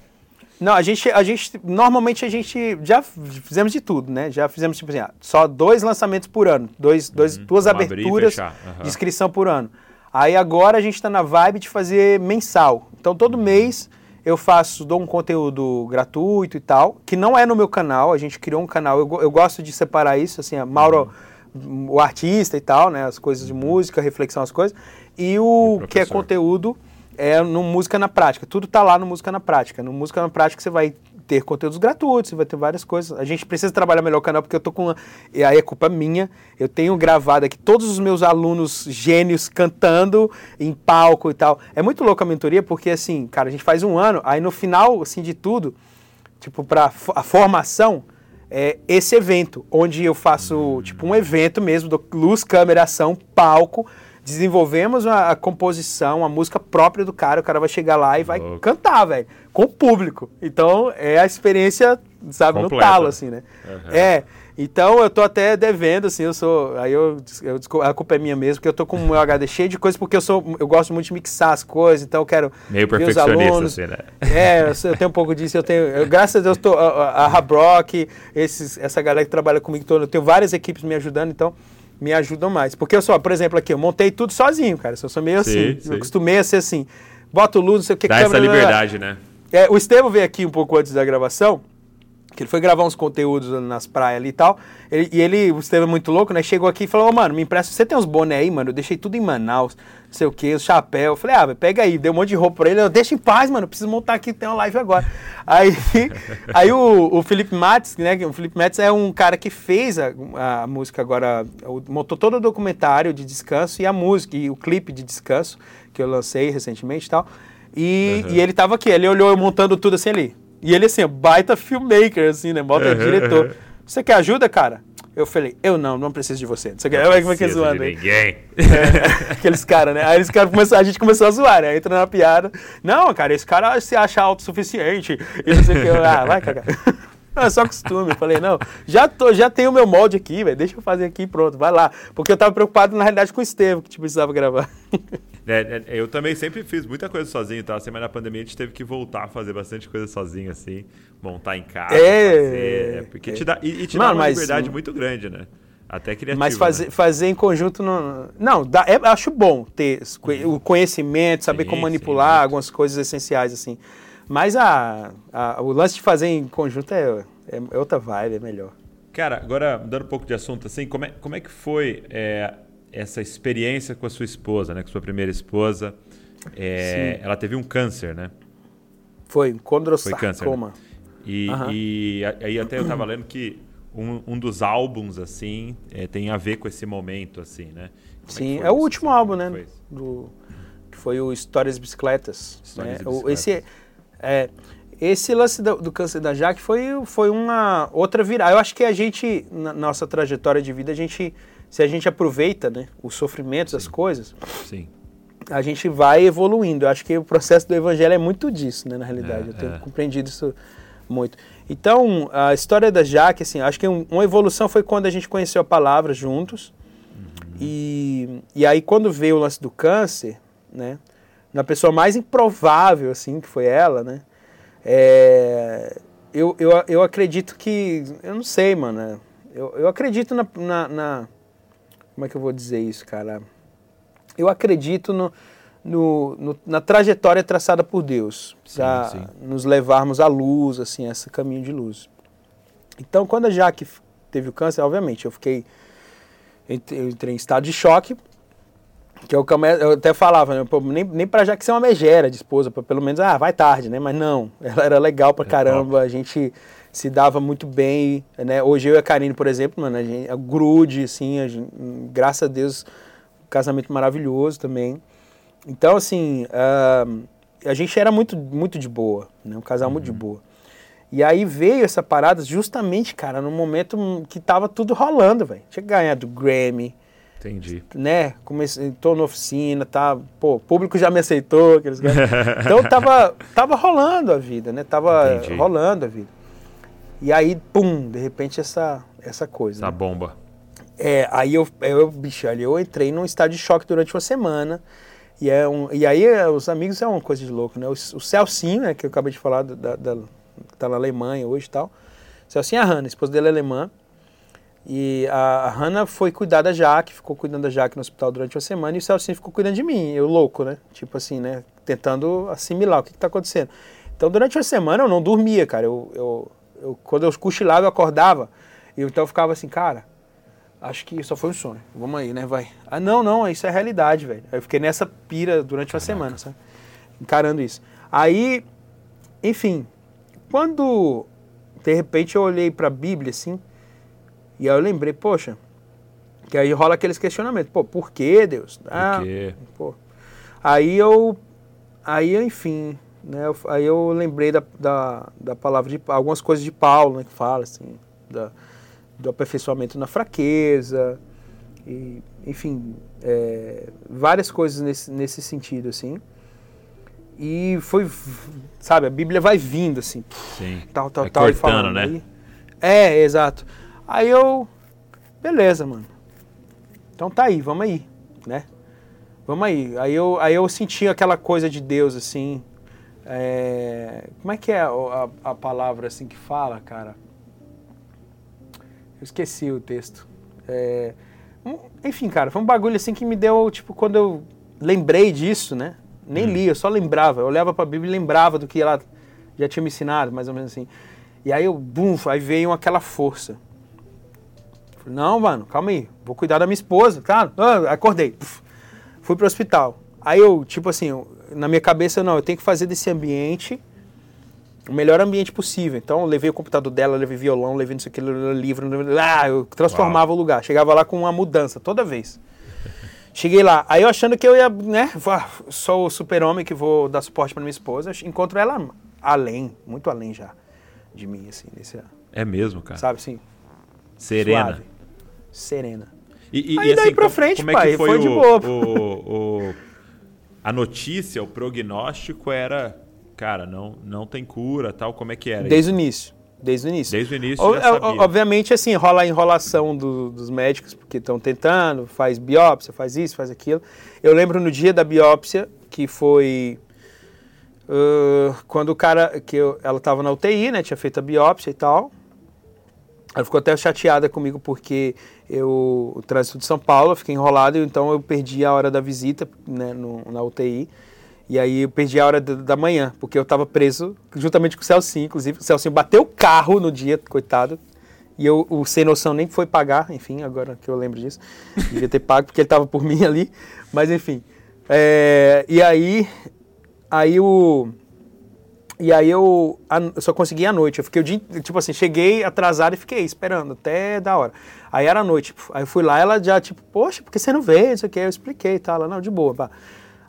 Não, a gente, a gente, normalmente a gente já fizemos de tudo, né? Já fizemos, tipo assim, ah, só dois lançamentos por ano, dois, dois, duas abrir e aberturas aham. de inscrição por ano. Aí agora a gente está na vibe de fazer mensal. Então todo Uhum. mês eu faço, dou um conteúdo gratuito e tal, que não é no meu canal, a gente criou um canal, eu, eu gosto de separar isso, assim, a Mauro, Uhum. o artista e tal, né? As coisas de música, reflexão, as coisas, e o, E que é conteúdo é no Música na Prática. Tudo tá lá no Música na Prática. No Música na Prática você vai ter conteúdos gratuitos, vai ter várias coisas. A gente precisa trabalhar melhor o canal, porque eu tô com. Uma, e aí é culpa minha. Eu tenho gravado aqui todos os meus alunos gênios cantando em palco e tal. É muito louco a mentoria, porque assim, cara, a gente faz um ano, aí no final, assim, de tudo, tipo, pra a formação é, esse evento, onde eu faço tipo um evento mesmo, luz, câmera, ação, palco, desenvolvemos a, a, composição, a música própria do cara, o cara vai chegar lá e vai Louco. cantar, velho, com o público. Então é a experiência, sabe, Completa. no talo, assim, né? Uhum. É. Então eu tô até devendo, assim, eu sou. Aí eu, eu a culpa é minha mesmo, porque eu tô com o meu HD cheio de coisas, porque eu sou. Eu gosto muito de mixar as coisas, então eu quero. Meio perfeccionista, alunos, assim, né? É, eu, eu, tenho um pouco disso, eu tenho. Eu, graças a Deus, tô, a, a Rabrock, esses, essa galera que trabalha comigo, tô, eu tenho várias equipes me ajudando, então me ajudam mais. Porque eu sou, por exemplo, aqui, eu montei tudo sozinho, cara. Eu sou meio sim, assim. Sim. Eu acostumei a ser assim. Boto luz, não sei o que. Dá câmera, essa liberdade, né? É, o Estevam veio aqui um pouco antes da gravação que ele foi gravar uns conteúdos nas praias ali e tal. Ele, e ele, o Estevam é muito louco, né? Chegou aqui e falou, oh, mano, me empresta, você tem uns boné aí, mano? Eu deixei tudo em Manaus, não sei o que, o chapéu. Eu falei, ah, pega aí, deu um monte de roupa pra ele. Eu, deixa em paz, mano, preciso montar aqui, tem uma live agora. aí aí o, o Felipe Matos, né? O Felipe Matos é um cara que fez a, a música agora, montou todo o documentário de descanso e a música, e o clipe de descanso, que eu lancei recentemente e tal. E, uhum. e ele tava aqui, ele olhou eu montando tudo assim ali. E ele, assim, baita filmmaker, assim, né? Bota diretor. Você quer ajuda, cara? Eu falei, eu não, não preciso de você. Você quer, como é que é zoando aí? Ninguém. É, aqueles caras, né? Aí eles cara começou, a gente começou a zoar, né? Entra na piada. Não, cara, esse cara se acha autossuficiente. E não sei o que. Ah, vai cagar. É só costume. Eu falei, não, já, tô, já tenho o meu molde aqui, velho. Deixa eu fazer aqui pronto, vai lá. Porque eu tava preocupado, na realidade, com o Estevam, que tipo, precisava gravar. É, é, eu também sempre fiz muita coisa sozinho, tá? Assim, mas na pandemia a gente teve que voltar a fazer bastante coisa sozinho, assim. Montar em casa, é, fazer, é, porque te dá, e, e te Mano, dá uma mas, liberdade muito grande, né? Até criativo. Mas fazer, né? fazer em conjunto não. Não, dá, é, acho bom ter o conhecimento, saber sim, como manipular sim, algumas coisas essenciais, assim. Mas a, a, o lance de fazer em conjunto é, é, é, outra vibe, é melhor. Cara, agora dando um pouco de assunto, assim, como é, como é que foi é, essa experiência com a sua esposa, né? Com sua primeira esposa. É, ela teve um câncer, né? Foi, um condrosarcoma. Foi câncer. Né? E, uhum. e aí até eu estava lendo que um, um, dos álbuns, assim, é, tem a ver com esse momento, assim, né? Como Sim, é, é o último álbum, né? Do, que foi o Histórias Bicicletas. Histórias né? Bicicletas. Esse, é, esse lance do, do, câncer da Jaque foi, foi uma outra virada. Eu acho que a gente, na nossa trajetória de vida, a gente, se a gente aproveita né, os sofrimentos, Sim. as coisas, Sim. a gente vai evoluindo. Eu acho que o processo do evangelho é muito disso, né, na realidade. É, Eu tenho é. compreendido isso muito. Então, a história da Jaque, assim, acho que uma evolução foi quando a gente conheceu a palavra juntos. Uhum. E, e aí, quando veio o lance do câncer, né, na pessoa mais improvável, assim, que foi ela, né, é, eu, eu, eu acredito que. Eu não sei, mano. Eu, eu acredito na, na, na, Como é que eu vou dizer isso, cara? Eu acredito no, no, no na trajetória traçada por Deus. Para nos levarmos à luz, assim, esse caminho de luz. Então, quando a Jaque teve o câncer, obviamente, eu fiquei. Eu entrei em estado de choque, que eu, eu até falava, né, pô, nem, nem pra já que ser uma megera de esposa, pra pelo menos, ah, vai tarde, né? Mas não, ela era legal pra é caramba, a gente se dava muito bem, né? Hoje eu e a Karine, por exemplo, mano, a gente, a grude, assim, a gente, graças a Deus, um casamento maravilhoso também. Então, assim, uh, a gente era muito, muito de boa, né? Um casal uhum. muito de uhum. boa. E aí veio essa parada justamente, cara, no momento que tava tudo rolando, velho. Tinha ganhado Grammy, Entendi. Né? Comecei, tô na oficina, tá, pô, o público já me aceitou, aqueles Então tava, tava rolando a vida, né? Tava Entendi. rolando a vida. E aí, pum, de repente essa essa coisa. Essa né? bomba. É, aí eu, eu, bicho, ali eu entrei num estado de choque durante uma semana. E, é um, e aí é, os amigos é uma coisa de louco, né? O, o Celcinho, né, que eu acabei de falar, da, da, que tá na Alemanha hoje e tal. Celcinho é a Hanna, a esposa dele é alemã. E a, a Hannah foi cuidar da Jaque, ficou cuidando da Jaque no hospital durante uma semana e o Celcinho ficou cuidando de mim, eu louco, né? Tipo assim, né? Tentando assimilar o que está acontecendo. Então, durante uma semana eu não dormia, cara. Eu, eu, eu, quando eu cochilava, eu acordava. E então eu ficava assim, cara, acho que só foi um sonho. Vamos aí, né? Vai. Ah, não, não, isso é realidade, velho. Eu fiquei nessa pira durante uma semana, sabe? Encarando isso. Aí, enfim, quando de repente eu olhei para a Bíblia assim, e aí eu lembrei, poxa, que aí rola aqueles questionamentos, pô, por que Deus? Ah, por quê? Pô. Aí eu, aí enfim, né, eu, aí eu lembrei da, da, da, palavra de algumas coisas de Paulo, né, que fala assim, da, do aperfeiçoamento na fraqueza, e, enfim, é, várias coisas nesse, nesse sentido, assim. E foi, sabe, a Bíblia vai vindo, assim. Sim. Tal, tal, vai tal. Cortando, falando, né? Aí, é, exato. Aí eu, beleza, mano. Então tá aí, vamos aí, né? Vamos aí. Aí eu, aí eu senti aquela coisa de Deus, assim. É, como é que é a, a, a palavra, assim, que fala, cara? Eu esqueci o texto. É, enfim, cara, foi um bagulho assim que me deu, tipo, quando eu lembrei disso, né? Nem hum. li, eu só lembrava. Eu olhava pra Bíblia e lembrava do que ela já tinha me ensinado, mais ou menos assim. E aí eu, bum, aí veio aquela força. Falei, não, mano, calma aí, vou cuidar da minha esposa, tá? Ah, acordei, Puf, fui pro hospital. Aí eu, tipo assim, eu, na minha cabeça, não, eu tenho que fazer desse ambiente o melhor ambiente possível. Então, eu levei o computador dela, levei violão, levei não sei o que, livro, ah, eu transformava Uau. o lugar. Chegava lá com uma mudança toda vez. Cheguei lá, aí eu achando que eu ia, né, sou o super-homem que vou dar suporte para minha esposa, encontro ela além, muito além já de mim, assim, nesse... É mesmo, cara? Sabe, assim, Serena. Suave, serena. E, e, aí e daí assim, pra frente, como é pai, que foi, foi o, de boa. O, o, a notícia, o prognóstico era cara, não, não tem cura, tal, como é que era? Desde isso? o início. Desde o início. Desde o início o. Obviamente, assim, rola a enrolação do, dos médicos, porque estão tentando, faz biópsia, faz isso, faz aquilo. Eu lembro no dia da biópsia, que foi uh, quando o cara, que eu, ela estava na UTI, né, tinha feito a biópsia e tal. Ela ficou até chateada comigo porque eu, o trânsito de São Paulo, eu fiquei enrolado, então eu perdi a hora da visita né, no, na UTI. E aí eu perdi a hora da manhã, porque eu estava preso juntamente com o Celcinho, inclusive. O Celcinho bateu o carro no dia, coitado. E eu, o sem noção nem foi pagar, enfim, agora que eu lembro disso. Devia ter pago, porque ele estava por mim ali. Mas enfim. É, e aí, aí o. E aí eu, eu só consegui à noite. Eu fiquei o dia, tipo assim, cheguei atrasado e fiquei esperando até da hora. Aí era noite. Tipo, aí eu fui lá, ela já, tipo, poxa, por que você não veio? Isso aqui, eu expliquei e tal. Ela, não, de boa, pá.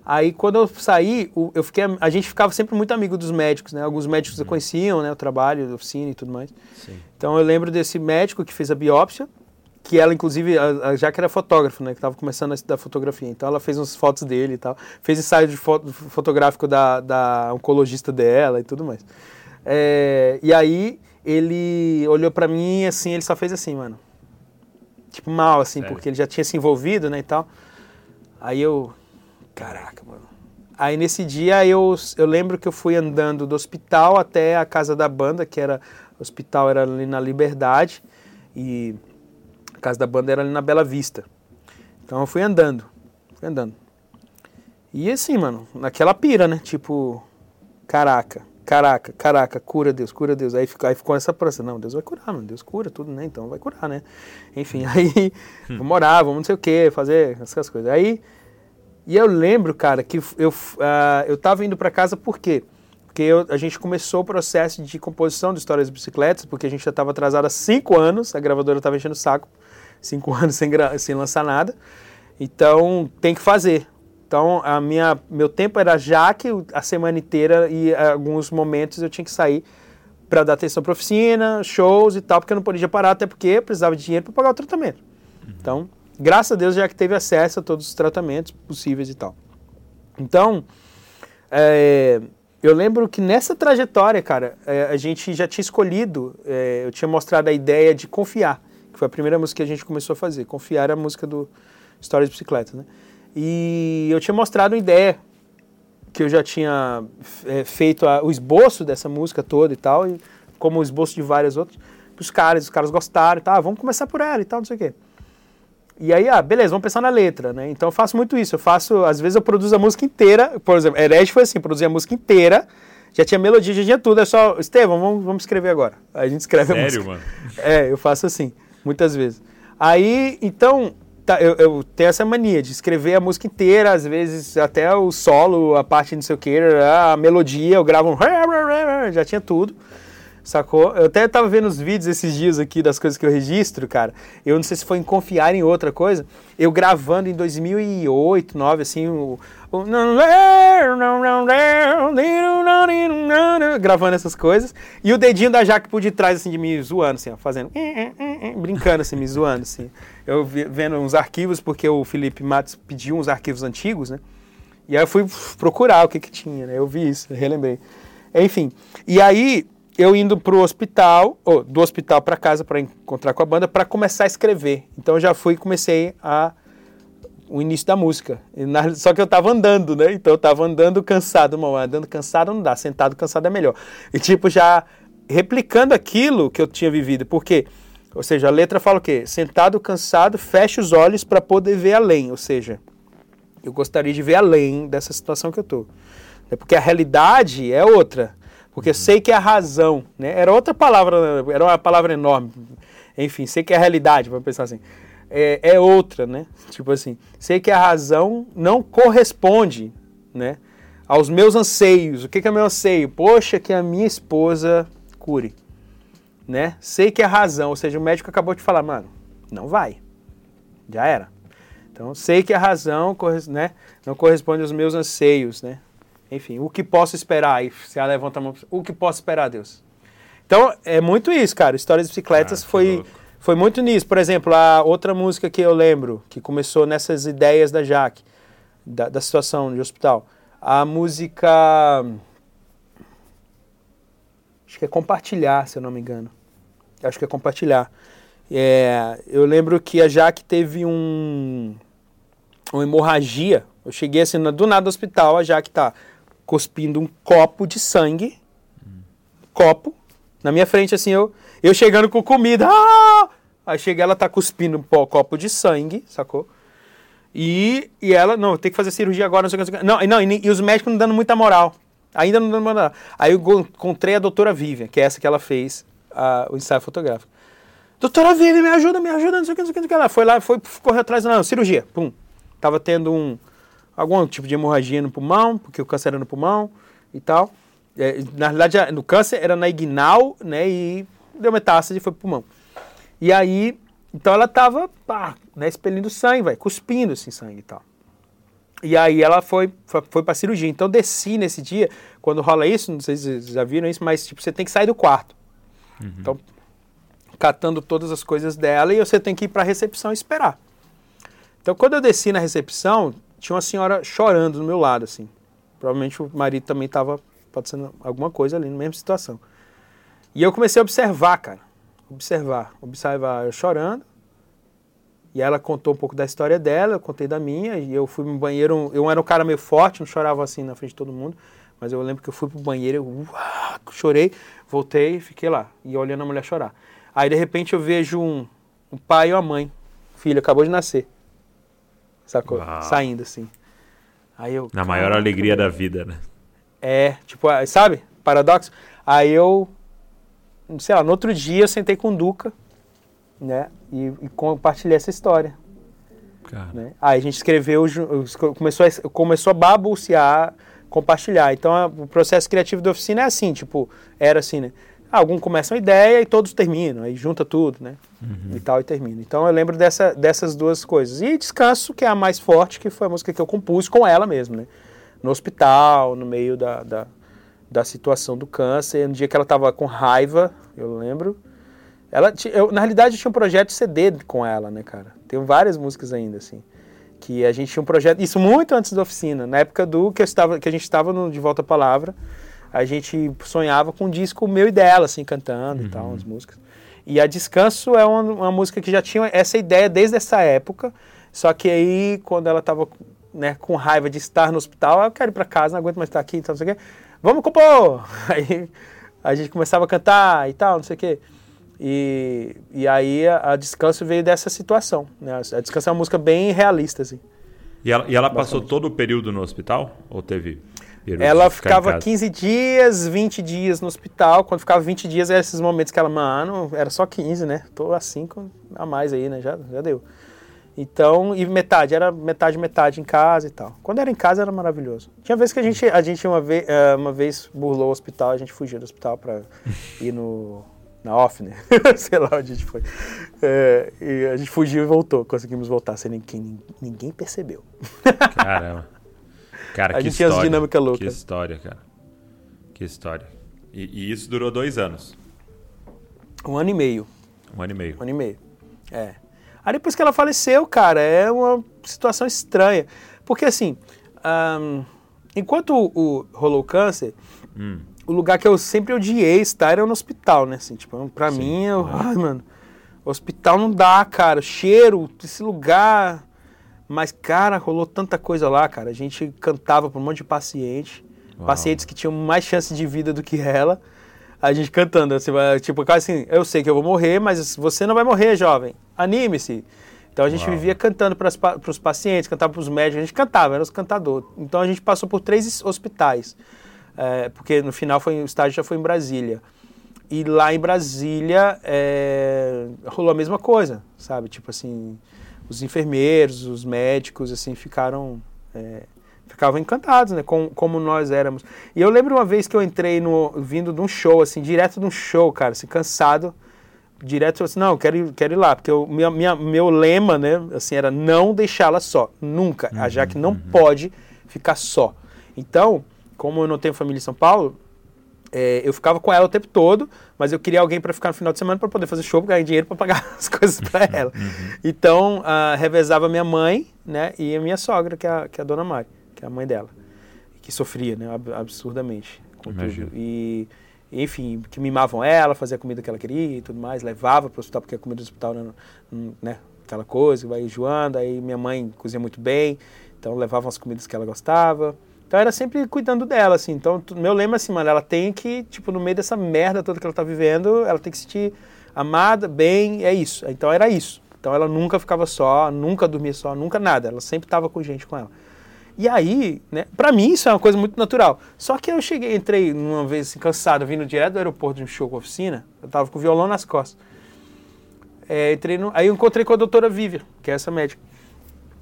Aí quando eu saí, eu fiquei, a gente ficava sempre muito amigo dos médicos, né? Alguns médicos uhum. conheciam, né? O trabalho, a oficina e tudo mais. Sim. Então eu lembro desse médico que fez a biópsia, que ela inclusive, a, a Jaque era fotógrafo, né? Que estava começando a estudar fotografia. Então ela fez umas fotos dele e tal. Fez ensaio de foto, fotográfico da, da oncologista dela e tudo mais. É, e aí ele olhou para mim assim, ele só fez assim, mano. Tipo mal, assim, Sério? porque ele já tinha se envolvido, né, e tal. Aí eu, Caraca, mano. Aí nesse dia eu, eu lembro que eu fui andando do hospital até a casa da banda, que era. O hospital era ali na Liberdade e a casa da banda era ali na Bela Vista. Então eu fui andando. Fui andando. E assim, mano, naquela pira, né? Tipo, caraca, caraca, caraca, cura Deus, cura Deus. Aí ficou, aí ficou essa pressa, não, Deus vai curar, mano, Deus cura tudo, né? Então vai curar, né? Enfim, aí vamos vamos não sei o que, fazer essas coisas. Aí e eu lembro, cara, que eu, uh, eu tava indo para casa por quê? Porque eu, a gente começou o processo de composição de histórias de bicicletas, porque a gente já estava atrasado há cinco anos, a gravadora estava enchendo o saco, cinco anos sem, sem lançar nada. Então, tem que fazer. Então, a minha, meu tempo era já que a semana inteira e alguns momentos eu tinha que sair para dar atenção para oficina, shows e tal, porque eu não podia parar, até porque precisava de dinheiro para pagar o tratamento. Uhum. Então, Graças a Deus já que teve acesso a todos os tratamentos possíveis e tal. Então, é, eu lembro que nessa trajetória, cara, é, a gente já tinha escolhido, é, eu tinha mostrado a ideia de confiar, que foi a primeira música que a gente começou a fazer. Confiar é a música do História de Bicicleta, né? E eu tinha mostrado a ideia que eu já tinha é, feito a, o esboço dessa música toda e tal, e como o esboço de várias outras, para os caras, os caras gostaram e tal, ah, vamos começar por ela e tal, não sei o quê. E aí, ah, beleza, vamos pensar na letra, né? Então eu faço muito isso. Eu faço, às vezes eu produzo a música inteira. Por exemplo, Herege foi assim, produzi a música inteira, já tinha melodia, já tinha tudo. É só, Estevão, vamos, vamos escrever agora. Aí a gente escreve Sério, a música. mano? É, eu faço assim, muitas vezes. Aí, então, tá, eu, eu, tenho essa mania de escrever a música inteira, às vezes até o solo, a parte não sei o que, a melodia, eu gravo um... Já tinha tudo. Sacou? Eu até tava vendo os vídeos esses dias aqui das coisas que eu registro, cara. Eu não sei se foi em confiar em outra coisa. Eu gravando em 2008, 2009, assim, o. gravando essas coisas. E o dedinho da Jaque por detrás, assim, de me zoando, assim, ó, fazendo. Brincando, assim, me zoando, assim. Eu vendo uns arquivos, porque o Felipe Matos pediu uns arquivos antigos, né? E aí eu fui procurar o que que tinha, né? Eu vi isso, relembrei. Enfim. E aí eu indo para o hospital, ou do hospital para casa para encontrar com a banda, para começar a escrever. Então eu já fui e comecei a o início da música. Na, só que eu estava andando, né? Então eu estava andando cansado, mano, andando cansado não dá, sentado cansado é melhor. E tipo já replicando aquilo que eu tinha vivido, porque ou seja, a letra fala o quê? Sentado cansado, fecha os olhos para poder ver além, ou seja, eu gostaria de ver além dessa situação que eu tô. É porque a realidade é outra. Porque sei que é a razão, né? Era outra palavra, era uma palavra enorme. Enfim, sei que é a realidade, vamos pensar assim. É, é outra, né? Tipo assim, sei que a razão não corresponde, né? Aos meus anseios. O que, que é meu anseio? Poxa, que a minha esposa cure, né? Sei que é a razão, ou seja, o médico acabou de falar, mano, não vai, já era. Então, sei que a razão né, não corresponde aos meus anseios, né? Enfim, o que posso esperar? Se ela levanta a mão, o que posso esperar, Deus? Então, é muito isso, cara. Histórias de bicicletas ah, foi, foi muito nisso. Por exemplo, a outra música que eu lembro, que começou nessas ideias da Jaque, da, da situação de hospital. A música. Acho que é Compartilhar, se eu não me engano. Acho que é Compartilhar. É, eu lembro que a Jaque teve um, uma hemorragia. Eu cheguei assim, do nada do hospital, a Jaque tá cuspindo um copo de sangue. Hum. Copo. Na minha frente, assim, eu, eu chegando com comida. Ah! Aí chega ela tá cuspindo um copo de sangue, sacou? E, e ela, não, tem que fazer cirurgia agora, não sei o que. Não, não e, e os médicos não dando muita moral. Ainda não dando moral. Aí eu encontrei a doutora Vivian, que é essa que ela fez a, o ensaio fotográfico. Doutora Vivian, me ajuda, me ajuda, não sei o que, não sei o que. Ela foi lá, foi, correr atrás, não, cirurgia, pum. Tava tendo um, algum tipo de hemorragia no pulmão, porque o câncer era no pulmão e tal. É, na realidade, no câncer era na ignal, né, e deu metástase e foi pro pulmão. E aí, então ela tava, pá, né, expelindo sangue, vai, cuspindo assim sangue e tal. E aí ela foi, foi, foi pra cirurgia. Então desci nesse dia, quando rola isso, não sei se vocês já viram isso, mas tipo, você tem que sair do quarto. Uhum. Então, catando todas as coisas dela e você tem que ir pra recepção e esperar. Então, quando eu desci na recepção, tinha uma senhora chorando do meu lado, assim. Provavelmente o marido também estava passando alguma coisa ali, na mesma situação. E eu comecei a observar, cara. Observar, observar eu chorando. E ela contou um pouco da história dela, eu contei da minha, e eu fui no banheiro. Eu era um cara meio forte, não chorava assim na frente de todo mundo. Mas eu lembro que eu fui pro banheiro, eu uá, chorei, voltei e fiquei lá, e olhando a mulher chorar. Aí de repente eu vejo um, um pai e uma mãe. Filho acabou de nascer sacou? Uau. Saindo assim. Aí eu. Na maior alegria da vida, né? É, tipo, ah, sabe? Paradoxo. Aí eu, sei lá, no outro dia eu sentei com o Duca, né? E, e compartilhei essa história. Né? Aí a gente escreveu, começou a, começou a babucear, compartilhar. Então a, o processo criativo da oficina é assim, tipo, era assim, né? Algum começa uma ideia e todos terminam, aí junta tudo, né? Uhum. E tal, e termina. Então eu lembro dessa, dessas duas coisas. E Descanso, que é a mais forte, que foi a música que eu compus com ela mesmo, né? No hospital, no meio da, da, da situação do câncer. No dia que ela estava com raiva, eu lembro. Ela, eu, na realidade, eu tinha um projeto de CD com ela, né, cara? Tem várias músicas ainda, assim. Que a gente tinha um projeto, isso muito antes da oficina, na época do que, eu estava, que a gente estava no De Volta à Palavra a gente sonhava com um disco meu e dela, assim, cantando uhum. e tal, as músicas. E a Descanso é uma, uma, música que já tinha essa ideia desde essa época, só que aí, quando ela estava né, com raiva de estar no hospital, ah, eu quero ir para casa, não aguento mais estar aqui, então, não sei o quê. Vamos compor! Aí a gente começava a cantar e tal, não sei o quê. E, e aí a, a Descanso veio dessa situação. Né? A Descanso é uma música bem realista, assim. E ela, e ela passou todo o período no hospital? Ou teve ela ficava 15 dias, 20 dias no hospital. Quando ficava 20 dias, esses momentos que ela, mano, era só 15, né? Tô a 5 a mais aí, né? Já, já deu. Então, e metade, era metade, metade em casa e tal. Quando era em casa era maravilhoso. Tinha vezes que a gente, a gente uma, vez, uma vez burlou o hospital, a gente fugiu do hospital para ir no, na off, né? Sei lá onde a gente foi. É, e a gente fugiu e voltou, conseguimos voltar sem ninguém, ninguém percebeu. Caramba. Cara, a que gente história. tinha as dinâmicas loucas. Que história, cara. Que história. E, e, isso durou dois anos? Um ano e meio. Um ano e meio. Um ano e meio. É. Aí depois que ela faleceu, cara, é uma situação estranha. Porque assim, um, enquanto o, o, rolou o câncer, hum. o lugar que eu sempre odiei estar era no hospital, né? Assim, tipo, pra Sim, mim, eu, é. ai, mano, hospital não dá, cara. Cheiro, esse lugar. Mas, cara, rolou tanta coisa lá, cara. A gente cantava para um monte de paciente. Uau. Pacientes que tinham mais chance de vida do que ela. A gente cantando, assim, tipo, quase assim, eu sei que eu vou morrer, mas você não vai morrer, jovem. Anime-se. Então a gente Uau. vivia cantando para os pacientes, cantava para os médicos, a gente cantava, era os cantadores. Então a gente passou por três hospitais, é, porque no final foi, o estágio já foi em Brasília. E lá em Brasília é, rolou a mesma coisa, sabe? Tipo assim, os enfermeiros, os médicos, assim, ficaram é, ficavam encantados, né, com, como nós éramos. E eu lembro uma vez que eu entrei no vindo de um show, assim, direto de um show, cara, assim, cansado, direto, assim, não, quero ir, quero ir lá, porque o minha, minha, meu lema, né, assim, era não deixá-la só, nunca, uhum, a Jaque não uhum. pode ficar só. Então, como eu não tenho família em São Paulo, é, eu ficava com ela o tempo todo, mas eu queria alguém para ficar no final de semana para poder fazer show, ganhar dinheiro para pagar as coisas para uhum, ela. Uhum. Então, uh, revezava minha mãe, né, e a minha sogra, que é a, que é a dona Mari, que é a mãe dela, que sofria, né, absurdamente com Imagina. tudo. E, enfim, que mimavam ela, fazia a comida que ela queria e tudo mais, levava para o hospital, porque a comida do hospital, né, né, aquela coisa, vai enjoando, aí minha mãe cozinha muito bem, então levavam as comidas que ela gostava. Então era sempre cuidando dela, assim. Então, meu lema assim, mano, ela tem que, tipo, no meio dessa merda toda que ela tá vivendo, ela tem que se sentir amada, bem, é isso. Então era isso. Então ela nunca ficava só, nunca dormia só, nunca nada. Ela sempre tava com gente com ela. E aí, né, pra mim isso é uma coisa muito natural. Só que eu cheguei, entrei uma vez assim, cansado, vindo direto do aeroporto de um show com oficina, eu tava com o violão nas costas. É, entrei no, aí eu encontrei com a doutora Vívia, que é essa médica.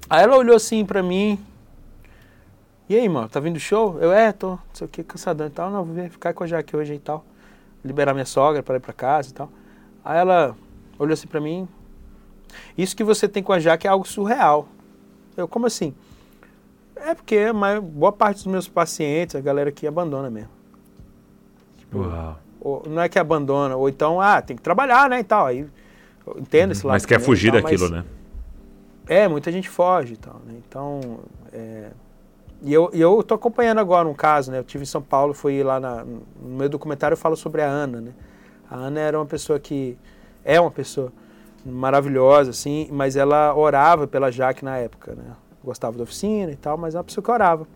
Aí ela olhou assim pra mim, e aí, mano, tá vindo show? Eu, é, tô, não sei o que, cansadão e tal. Não, vou ficar com a Jaque hoje e tal. Liberar minha sogra para ir pra casa e tal. Aí ela olhou assim pra mim. Isso que você tem com a Jaque é algo surreal. Eu, como assim? É porque a maior, boa parte dos meus pacientes, a galera que abandona mesmo. Tipo, Uau. Ou, não é que abandona, ou então, ah, tem que trabalhar, né, e tal. Aí, entendo esse lado. Mas quer fugir tal, daquilo, mas, né? É, muita gente foge e tal, né? Então, é, e eu, e eu tô acompanhando agora um caso, né? Eu tive em São Paulo, fui lá na, no meu documentário eu falo sobre a Ana, né? A Ana era uma pessoa que é uma pessoa maravilhosa, assim, mas ela orava pela Jaque na época, né? Gostava da oficina e tal, mas é uma pessoa que orava.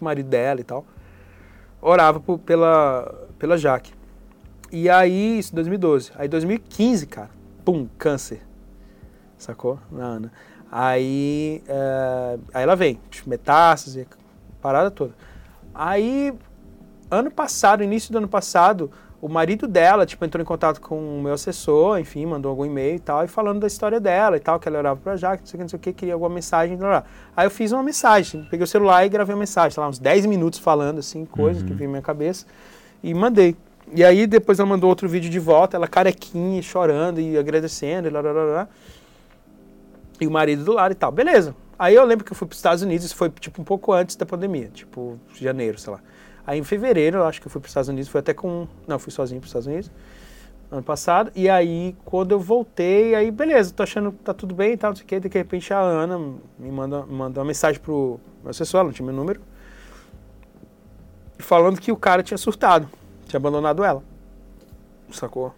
O marido dela e tal. Orava por, pela, pela Jaque. E aí, isso em 2012. Aí 2015, cara, pum, câncer. Sacou? Na Ana. Aí, é, aí ela vem, metástase, parada toda. Aí, ano passado, início do ano passado, o marido dela, tipo, entrou em contato com o meu assessor, enfim, mandou algum e-mail e tal, e falando da história dela e tal, que ela orava pra Jaque, não sei o que, não sei o que, queria alguma mensagem, blá, blá. Aí eu fiz uma mensagem, peguei o celular e gravei uma mensagem, sei lá, uns 10 minutos falando, assim, coisas uhum. que vinham na minha cabeça, e mandei. E aí depois ela mandou outro vídeo de volta, ela carequinha, chorando e agradecendo, e lá, lá, lá, lá e o marido do lado e tal. Beleza. Aí eu lembro que eu fui para os Estados Unidos, isso foi tipo um pouco antes da pandemia, tipo janeiro, sei lá. Aí em fevereiro, eu acho que eu fui para os Estados Unidos, foi até com. Não, fui sozinho para os Estados Unidos, ano passado. E aí, quando eu voltei, aí beleza, tô achando que tá tudo bem e tal, não sei o que. De repente a Ana me manda, manda uma mensagem pro meu assessor, não tinha meu número, falando que o cara tinha surtado, tinha abandonado ela. Sacou?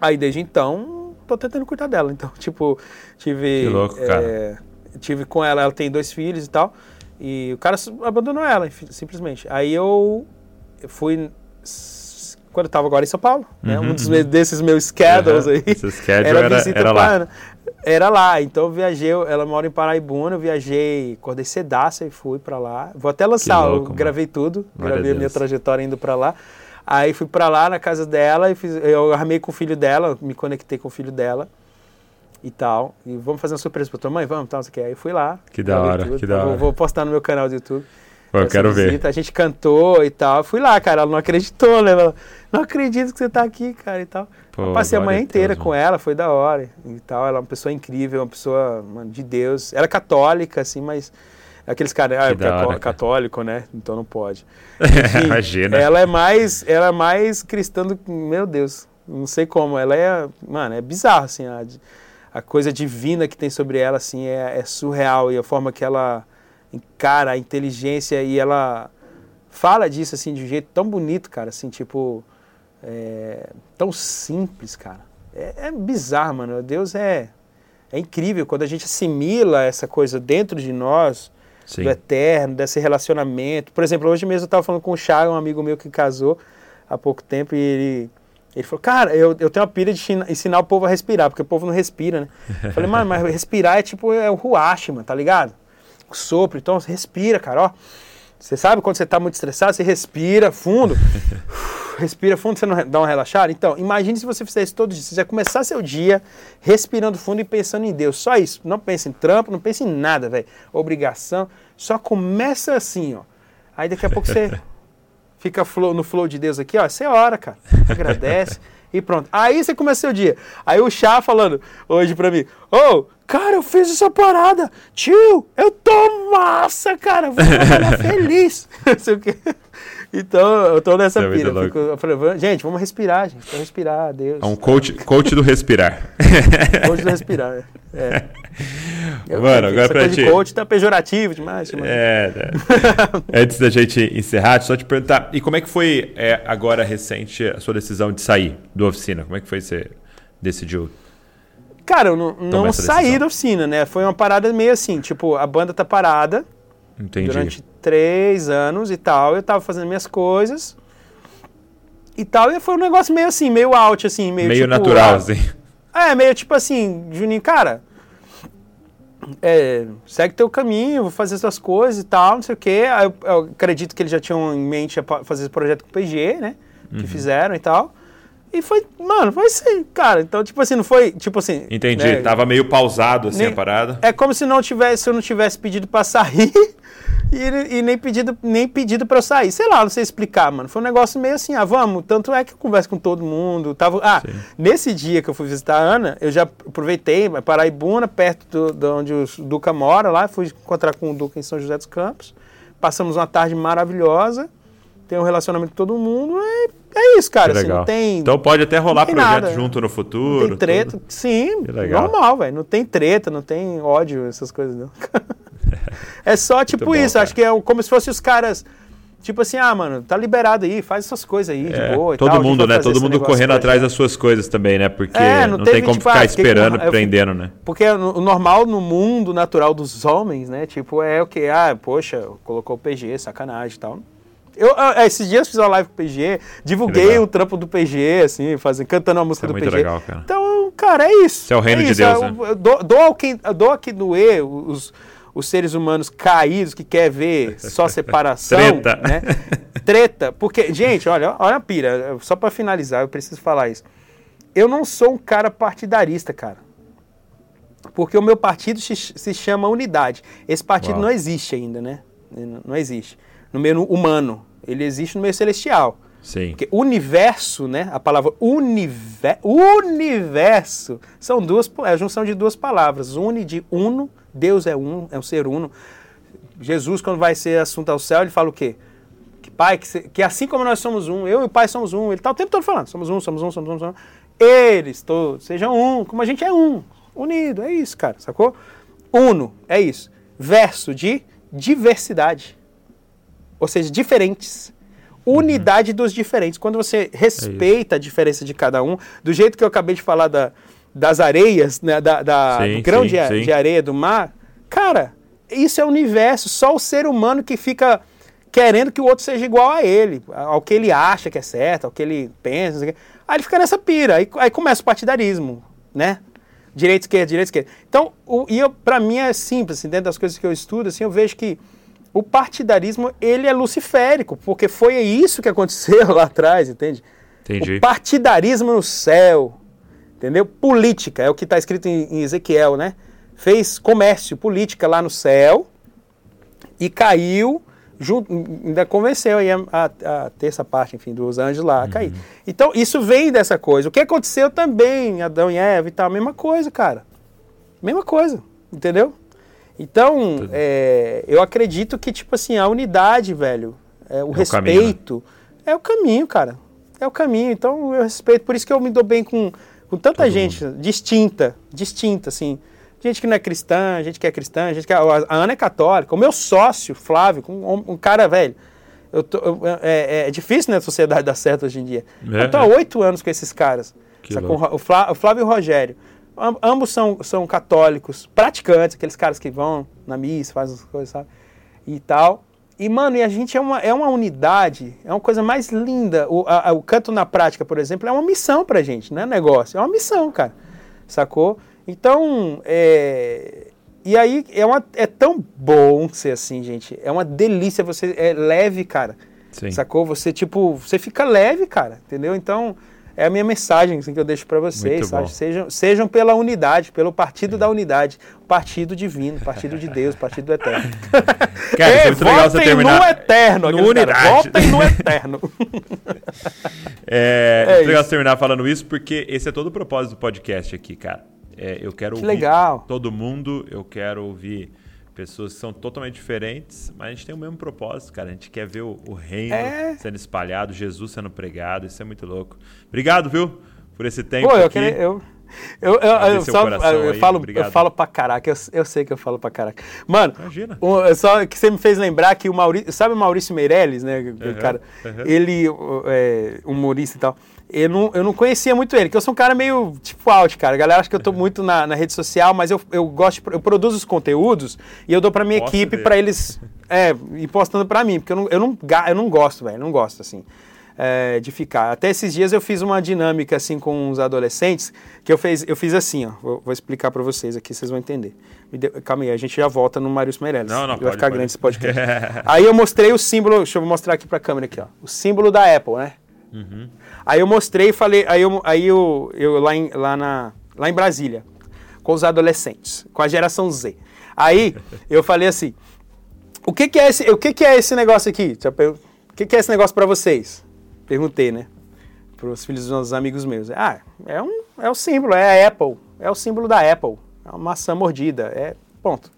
Aí desde então, tô tentando cuidar dela. Então, tipo, tive. Que louco, é, cara. Tive com ela, ela tem dois filhos e tal. E o cara abandonou ela, simplesmente. Aí eu fui. Quando eu tava agora em São Paulo, né, uhum? Um dos, uhum. desses meus schedules uhum. aí. Esse schedule era, era, era lá. Era lá, então eu viajei, ela mora em Paraibuna, eu viajei, acordei cedaça e fui para lá. Vou até lançar, louco, eu gravei tudo, gravei a minha trajetória indo para lá. Aí fui para lá na casa dela e fiz, eu armei com o filho dela, me conectei com o filho dela. e tal. E vamos fazer uma surpresa pra tua mãe? Vamos, tal, não sei o que. Aí fui lá. Que da hora, tudo, que da vou, hora. Vou postar no meu canal do YouTube. Pô, eu quero ver. visita. A gente cantou e tal. Fui lá, cara. Ela não acreditou, né? Ela, não acredito que você tá aqui, cara, e tal. Pô, passei a manhã inteira Deus, com ela, foi da hora e tal. Ela é uma pessoa incrível, uma pessoa mano, de Deus. Ela é católica, assim, mas. Aqueles caras, ah, é hora, cara. católico, né? Então não pode. mano. Imagina. Ela é mais, ela é mais cristã do que, meu Deus, não sei como. Ela é, mano, é bizarro, assim, a, a coisa divina que tem sobre ela, assim, é, é surreal. E a forma que ela encara a inteligência e ela fala disso, assim, de um jeito tão bonito, cara, assim, tipo, é, tão simples, cara. É, é bizarro, mano. Deus é, é incrível. Quando a gente assimila essa coisa dentro de nós, Sim. do eterno, desse relacionamento. Por exemplo, hoje mesmo eu estava falando com o Chaga, um amigo meu que casou há pouco tempo, e ele, ele falou, cara, eu, eu tenho uma pilha de ensinar- ensinar o povo a respirar, porque o povo não respira, né? Eu falei, mano, mas respirar é tipo é o ruache, mano, tá ligado? O sopro, então você respira, cara, ó. Você sabe quando você está muito estressado, você respira fundo, respira fundo, você não dá uma relaxada? Então, imagine se você fizesse todo dia. Você vai começar seu dia respirando fundo e pensando em Deus. Só isso. Não pense em trampo, não pense em nada, velho. Obrigação. Só começa assim, ó. Aí daqui a pouco você fica flow- no flow de Deus aqui, ó. Você ora, cara. Agradece. E pronto. Aí você começa seu dia. Aí o chá falando hoje pra mim: Ô, cara, eu fiz essa parada. Tio, eu tô massa, cara. Vou trabalhar feliz. Não sei o quê. Então, eu tô nessa é pira. Eu fico- eu falei, "Vamos- gente, vamos respirar, gente. Vamos respirar, Deus. É um coach, coach do respirar. Hoje do respirar. É. Eu- Mano, agora pra de coach tá pejorativo demais. É, né? Antes da gente encerrar, só te perguntar, e como é que foi é, agora recente a sua decisão de sair do oficina? Como é que foi que você decidiu? Cara, eu não, não saí da oficina, né? Foi uma parada meio assim, tipo, a banda tá parada Entendi. durante três anos e tal. Eu tava fazendo minhas coisas e tal. E foi um negócio meio assim, meio out, assim, meio, Meio tipo, natural, ah, assim. É, meio tipo assim, Juninho, cara, é, segue teu caminho, vou fazer essas coisas e tal, não sei o quê. Eu, eu acredito que eles já tinham em mente fazer esse projeto com o PG, né? Que Uhum. fizeram e tal. E foi, mano, foi assim, cara. Então, tipo assim, não foi, tipo assim... Entendi. né, Tava meio pausado assim Nem- a parada. É como se não tivesse, se eu não tivesse pedido pra sair e, e nem pedido, nem pedido pra eu sair. Sei lá, não sei explicar, mano. Foi um negócio meio assim, ah, vamos. Tanto é que eu converso com todo mundo. Tava, ah, Sim. nesse dia que eu fui visitar a Ana, eu já aproveitei, Paraibuna, perto do, de onde o Duca mora lá, fui encontrar com o Duca em São José dos Campos. Passamos uma tarde maravilhosa. Tem um relacionamento com todo mundo. É, é isso, cara. Assim, não tem. Então pode até rolar projeto nada. junto no futuro. Não tem treta. tudo. Sim, normal, velho. Não tem treta, não tem ódio, essas coisas, não. é só tipo bom, isso. cara. Acho que é como se fosse os caras. Tipo assim, ah, mano, tá liberado aí, faz essas coisas aí, de É, boa e todo mundo, né? Todo mundo correndo atrás das suas coisas também, né? Porque É, não, não tem teve, como tipo, ficar ah, esperando, fiquei- prendendo, né? Porque o o normal no mundo natural dos homens, né? Tipo, é o que? Ah, poxa, colocou o PG, sacanagem e tal. Eu, ah, esses dias fiz uma live com o PG, divulguei o trampo do PG, assim, fazendo, cantando a música é do muito PG. legal, cara. Então, cara, é isso. Isso é o reino de isso, Deus, eu- né? eu dou, dou, ao quem, dou a quem doer, os, os seres humanos caídos que quer ver só separação. Treta. Né? Treta. Porque, gente, olha, olha a pira. Só pra finalizar, eu preciso falar isso. Eu não sou um cara partidarista, cara. Porque o meu partido se, chama Unidade. Esse partido Uau. não existe ainda, né? Não, não existe. No meio humano. Ele existe no meio celestial. Sim. Porque universo, né? A palavra univer, universo são duas, é a junção de duas palavras. Uni de uno, Deus é um, é um ser uno. Jesus, quando vai ser assunto ao céu, ele fala o quê? Que pai, que, que assim como nós somos um, eu e o pai somos um. Ele está o tempo todo falando, somos um, somos um, somos um, somos um. Eles todos sejam um, como a gente é um, unido, é isso, cara, sacou? Uno, é isso. Verso de diversidade ou seja, diferentes. Unidade dos diferentes. Quando você respeita a diferença de cada um, do jeito que eu acabei de falar da, das areias, né, da, da- Sim, do grão sim, de, de areia do mar, cara, isso é o universo. Só o ser humano que fica querendo que o outro seja igual a ele, ao que ele acha que é certo, ao que ele pensa. Aí ele fica nessa pira. Aí, aí começa o partidarismo, né? Direita, esquerda, direita, esquerda. Então, o, e eu, pra mim é simples, assim, dentro das coisas que eu estudo, assim, eu vejo que o partidarismo, ele é luciférico, porque foi isso que aconteceu lá atrás, entende? Entendi. O partidarismo no céu. Entendeu? Política, é o que está escrito em, Ezequiel, né? Fez comércio, política lá no céu e caiu junto, ainda convenceu aí a, a, a terça parte, enfim, dos anjos lá a uhum. cair. Então, isso vem dessa coisa. O que aconteceu também, Adão e Eva e tal, mesma coisa, cara. Mesma coisa, entendeu? Então, é, eu acredito que, tipo assim, a unidade, velho, é, o é respeito, o caminho, né? é o caminho, cara. É o caminho. Então, eu respeito. Por isso que eu me dou bem com, com tanta Todo gente mundo. distinta, distinta, assim. Gente que não é cristã, gente que é cristã, gente que é, a Ana é católica. O meu sócio, Flávio, um, um cara, velho, eu tô, eu, é, é, difícil na né, sociedade dar certo hoje em dia. É, eu tô há oito anos com esses caras. O, Flávio e o Rogério ambos são, são católicos, praticantes, aqueles caras que vão na missa, fazem as coisas, sabe? E tal. E, mano, e a gente é uma, é uma unidade, é uma coisa mais linda. O, a, o canto na prática, por exemplo, é uma missão pra gente, não é negócio, é uma missão, cara. Sacou? Então, é... E aí é, uma, é tão bom ser assim, gente. É uma delícia, você é leve, cara. Sim. Sacou? Você, tipo, você fica leve, cara, entendeu? Então, é a minha mensagem assim, que eu deixo para vocês? Sejam, sejam pela unidade, pelo partido é. da unidade, partido divino, partido de Deus, partido do eterno. Cara, é, muito legal você terminar. no eterno, no unidade. Votem no eterno. é, é muito legal você terminar falando isso, porque esse é todo o propósito do podcast aqui, cara. É, eu quero que ouvir legal. todo mundo, eu quero ouvir pessoas que são totalmente diferentes, mas a gente tem o mesmo propósito, cara. A gente quer ver o, o reino é. sendo espalhado, Jesus sendo pregado. Isso é muito louco. Obrigado, viu? Por esse tempo. Pô, eu, aqui. eu, eu, eu, eu, só, eu, falo, eu falo pra caraca, eu, eu sei que eu falo pra caraca. Mano, Imagina. Um, só que você me fez lembrar que o Maurício. Sabe o Maurício Meirelles, né? Uhum, cara, uhum. ele, é, humorista e tal eu não, eu não conhecia muito ele, que eu sou um cara meio tipo out, cara. A galera acha que eu tô muito na, na rede social, mas eu, eu gosto, eu produzo os conteúdos e eu dou pra minha equipe para eles é, ir postando pra mim, porque eu não, eu não, eu não gosto, velho, não gosto, assim. É, de ficar. Até esses dias eu fiz uma dinâmica assim com os adolescentes, que eu, fez, eu fiz assim, ó. Vou, vou explicar para vocês aqui, vocês vão entender. Deu, calma aí, a gente já volta no Marius Meirelles. Não, não, Vai pode, ficar pode. grande esse podcast. aí eu mostrei o símbolo, deixa eu mostrar aqui pra câmera aqui, ó. O símbolo da Apple, né? Uhum. Aí eu mostrei e falei, aí eu, aí eu, eu lá, em, lá, na, lá em Brasília, com os adolescentes, com a geração Z. Aí eu falei assim, o que, que é esse, o que, que é esse negócio aqui? O que, que é esse negócio para vocês? Perguntei, né? Para os filhos dos nossos amigos meus. Ah, é, um, é o símbolo, é a Apple, é o símbolo da Apple, é uma maçã mordida, é ponto.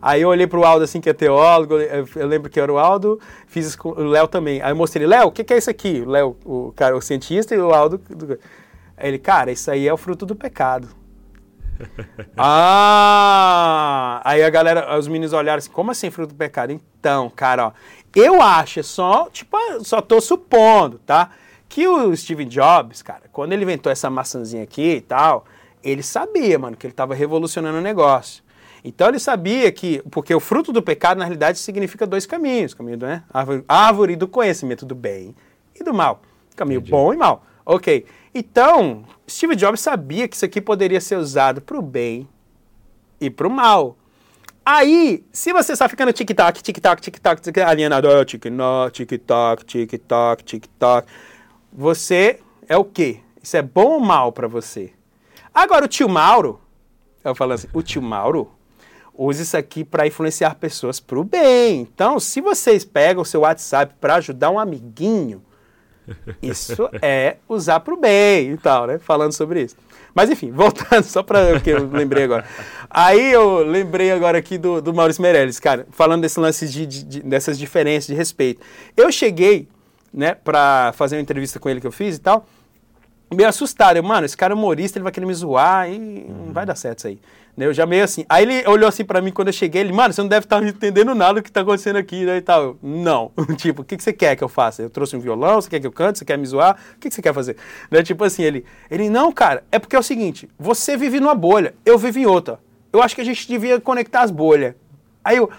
Aí eu olhei pro Aldo assim, que é teólogo, eu lembro que era o Aldo, fiz isso com o Léo também. Aí eu mostrei, Léo, o que, que, é isso aqui? O Léo, o cara, o cientista e o Aldo. Aí ele, cara, isso aí é o fruto do pecado. ah! Aí a galera, os meninos olharam assim, como assim fruto do pecado? Então, cara, ó, eu acho, é só, tipo, só tô supondo, tá? Que o Steve Jobs, cara, quando ele inventou essa maçãzinha aqui e tal, ele sabia, mano, que ele tava revolucionando o negócio. Então ele sabia que, porque o fruto do pecado na realidade significa dois caminhos, caminho né? árvore, árvore do conhecimento do bem e do mal, caminho Entendi. bom e mal. Ok. Então Steve Jobs sabia que isso aqui poderia ser usado para o bem e para o mal. Aí, se você está ficando tic-tac, tic-tac, tic-tac, tic alienado, oh, tic-tac, tic-tac, tic-tac, tic-tac, você é o quê? Isso é bom ou mal para você? Agora, o tio Mauro, eu falo assim, o tio Mauro, use isso aqui para influenciar pessoas para o bem. Então, se vocês pegam o seu WhatsApp para ajudar um amiguinho, isso é usar para o bem e tal, né? Falando sobre isso. Mas enfim, voltando só para o que eu lembrei agora. Aí eu lembrei agora aqui do, do Maurício Meirelles, cara, falando desse lance de, de, de, dessas diferenças de respeito. Eu cheguei, né, para fazer uma entrevista com ele que eu fiz e tal, meio assustado. Eu, mano, esse cara é humorista, ele vai querer me zoar e uhum. não vai dar certo isso aí. Né, eu já meio assim. Aí ele olhou assim para mim quando eu cheguei, ele, mano, você não deve estar tá entendendo nada do que tá acontecendo aqui, né, e tal. Eu, não. tipo, o que, que você quer que eu faça? Eu trouxe um violão, você quer que eu cante, você quer me zoar? O que, que você quer fazer? Né, tipo assim, ele, ele, não, cara, é porque é o seguinte, você vive numa bolha, eu vivo em outra. Eu acho que a gente devia conectar as bolhas. Aí eu,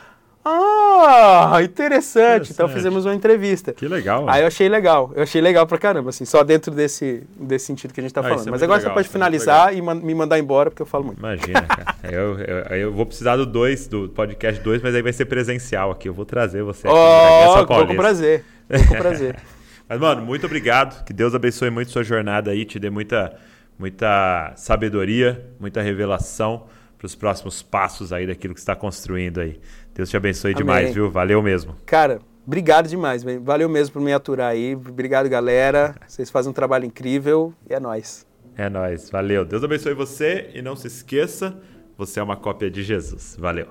ah, interessante. interessante. Então fizemos uma entrevista. Que legal. Aí eu achei legal. Eu achei legal pra caramba, assim, só dentro desse, desse sentido que a gente tá ah, falando. É Mas agora legal, você pode é finalizar e me mandar embora, porque eu falo muito. Imagina, cara. eu, eu, eu, vou precisar do 2, do podcast 2, mas aí vai ser presencial aqui. Eu vou trazer você aqui. Oh, vou com prazer. Vou com prazer. mas, mano, muito obrigado. Que Deus abençoe muito sua jornada aí, te dê muita muita sabedoria, muita revelação para os próximos passos aí daquilo que está construindo aí. Deus te abençoe Amém. demais, viu? Valeu mesmo. Cara, obrigado demais. Valeu mesmo por me aturar aí. Obrigado, galera. Vocês fazem um trabalho incrível e é nóis. É nóis. Valeu. Deus abençoe você e não se esqueça, você é uma cópia de Jesus. Valeu.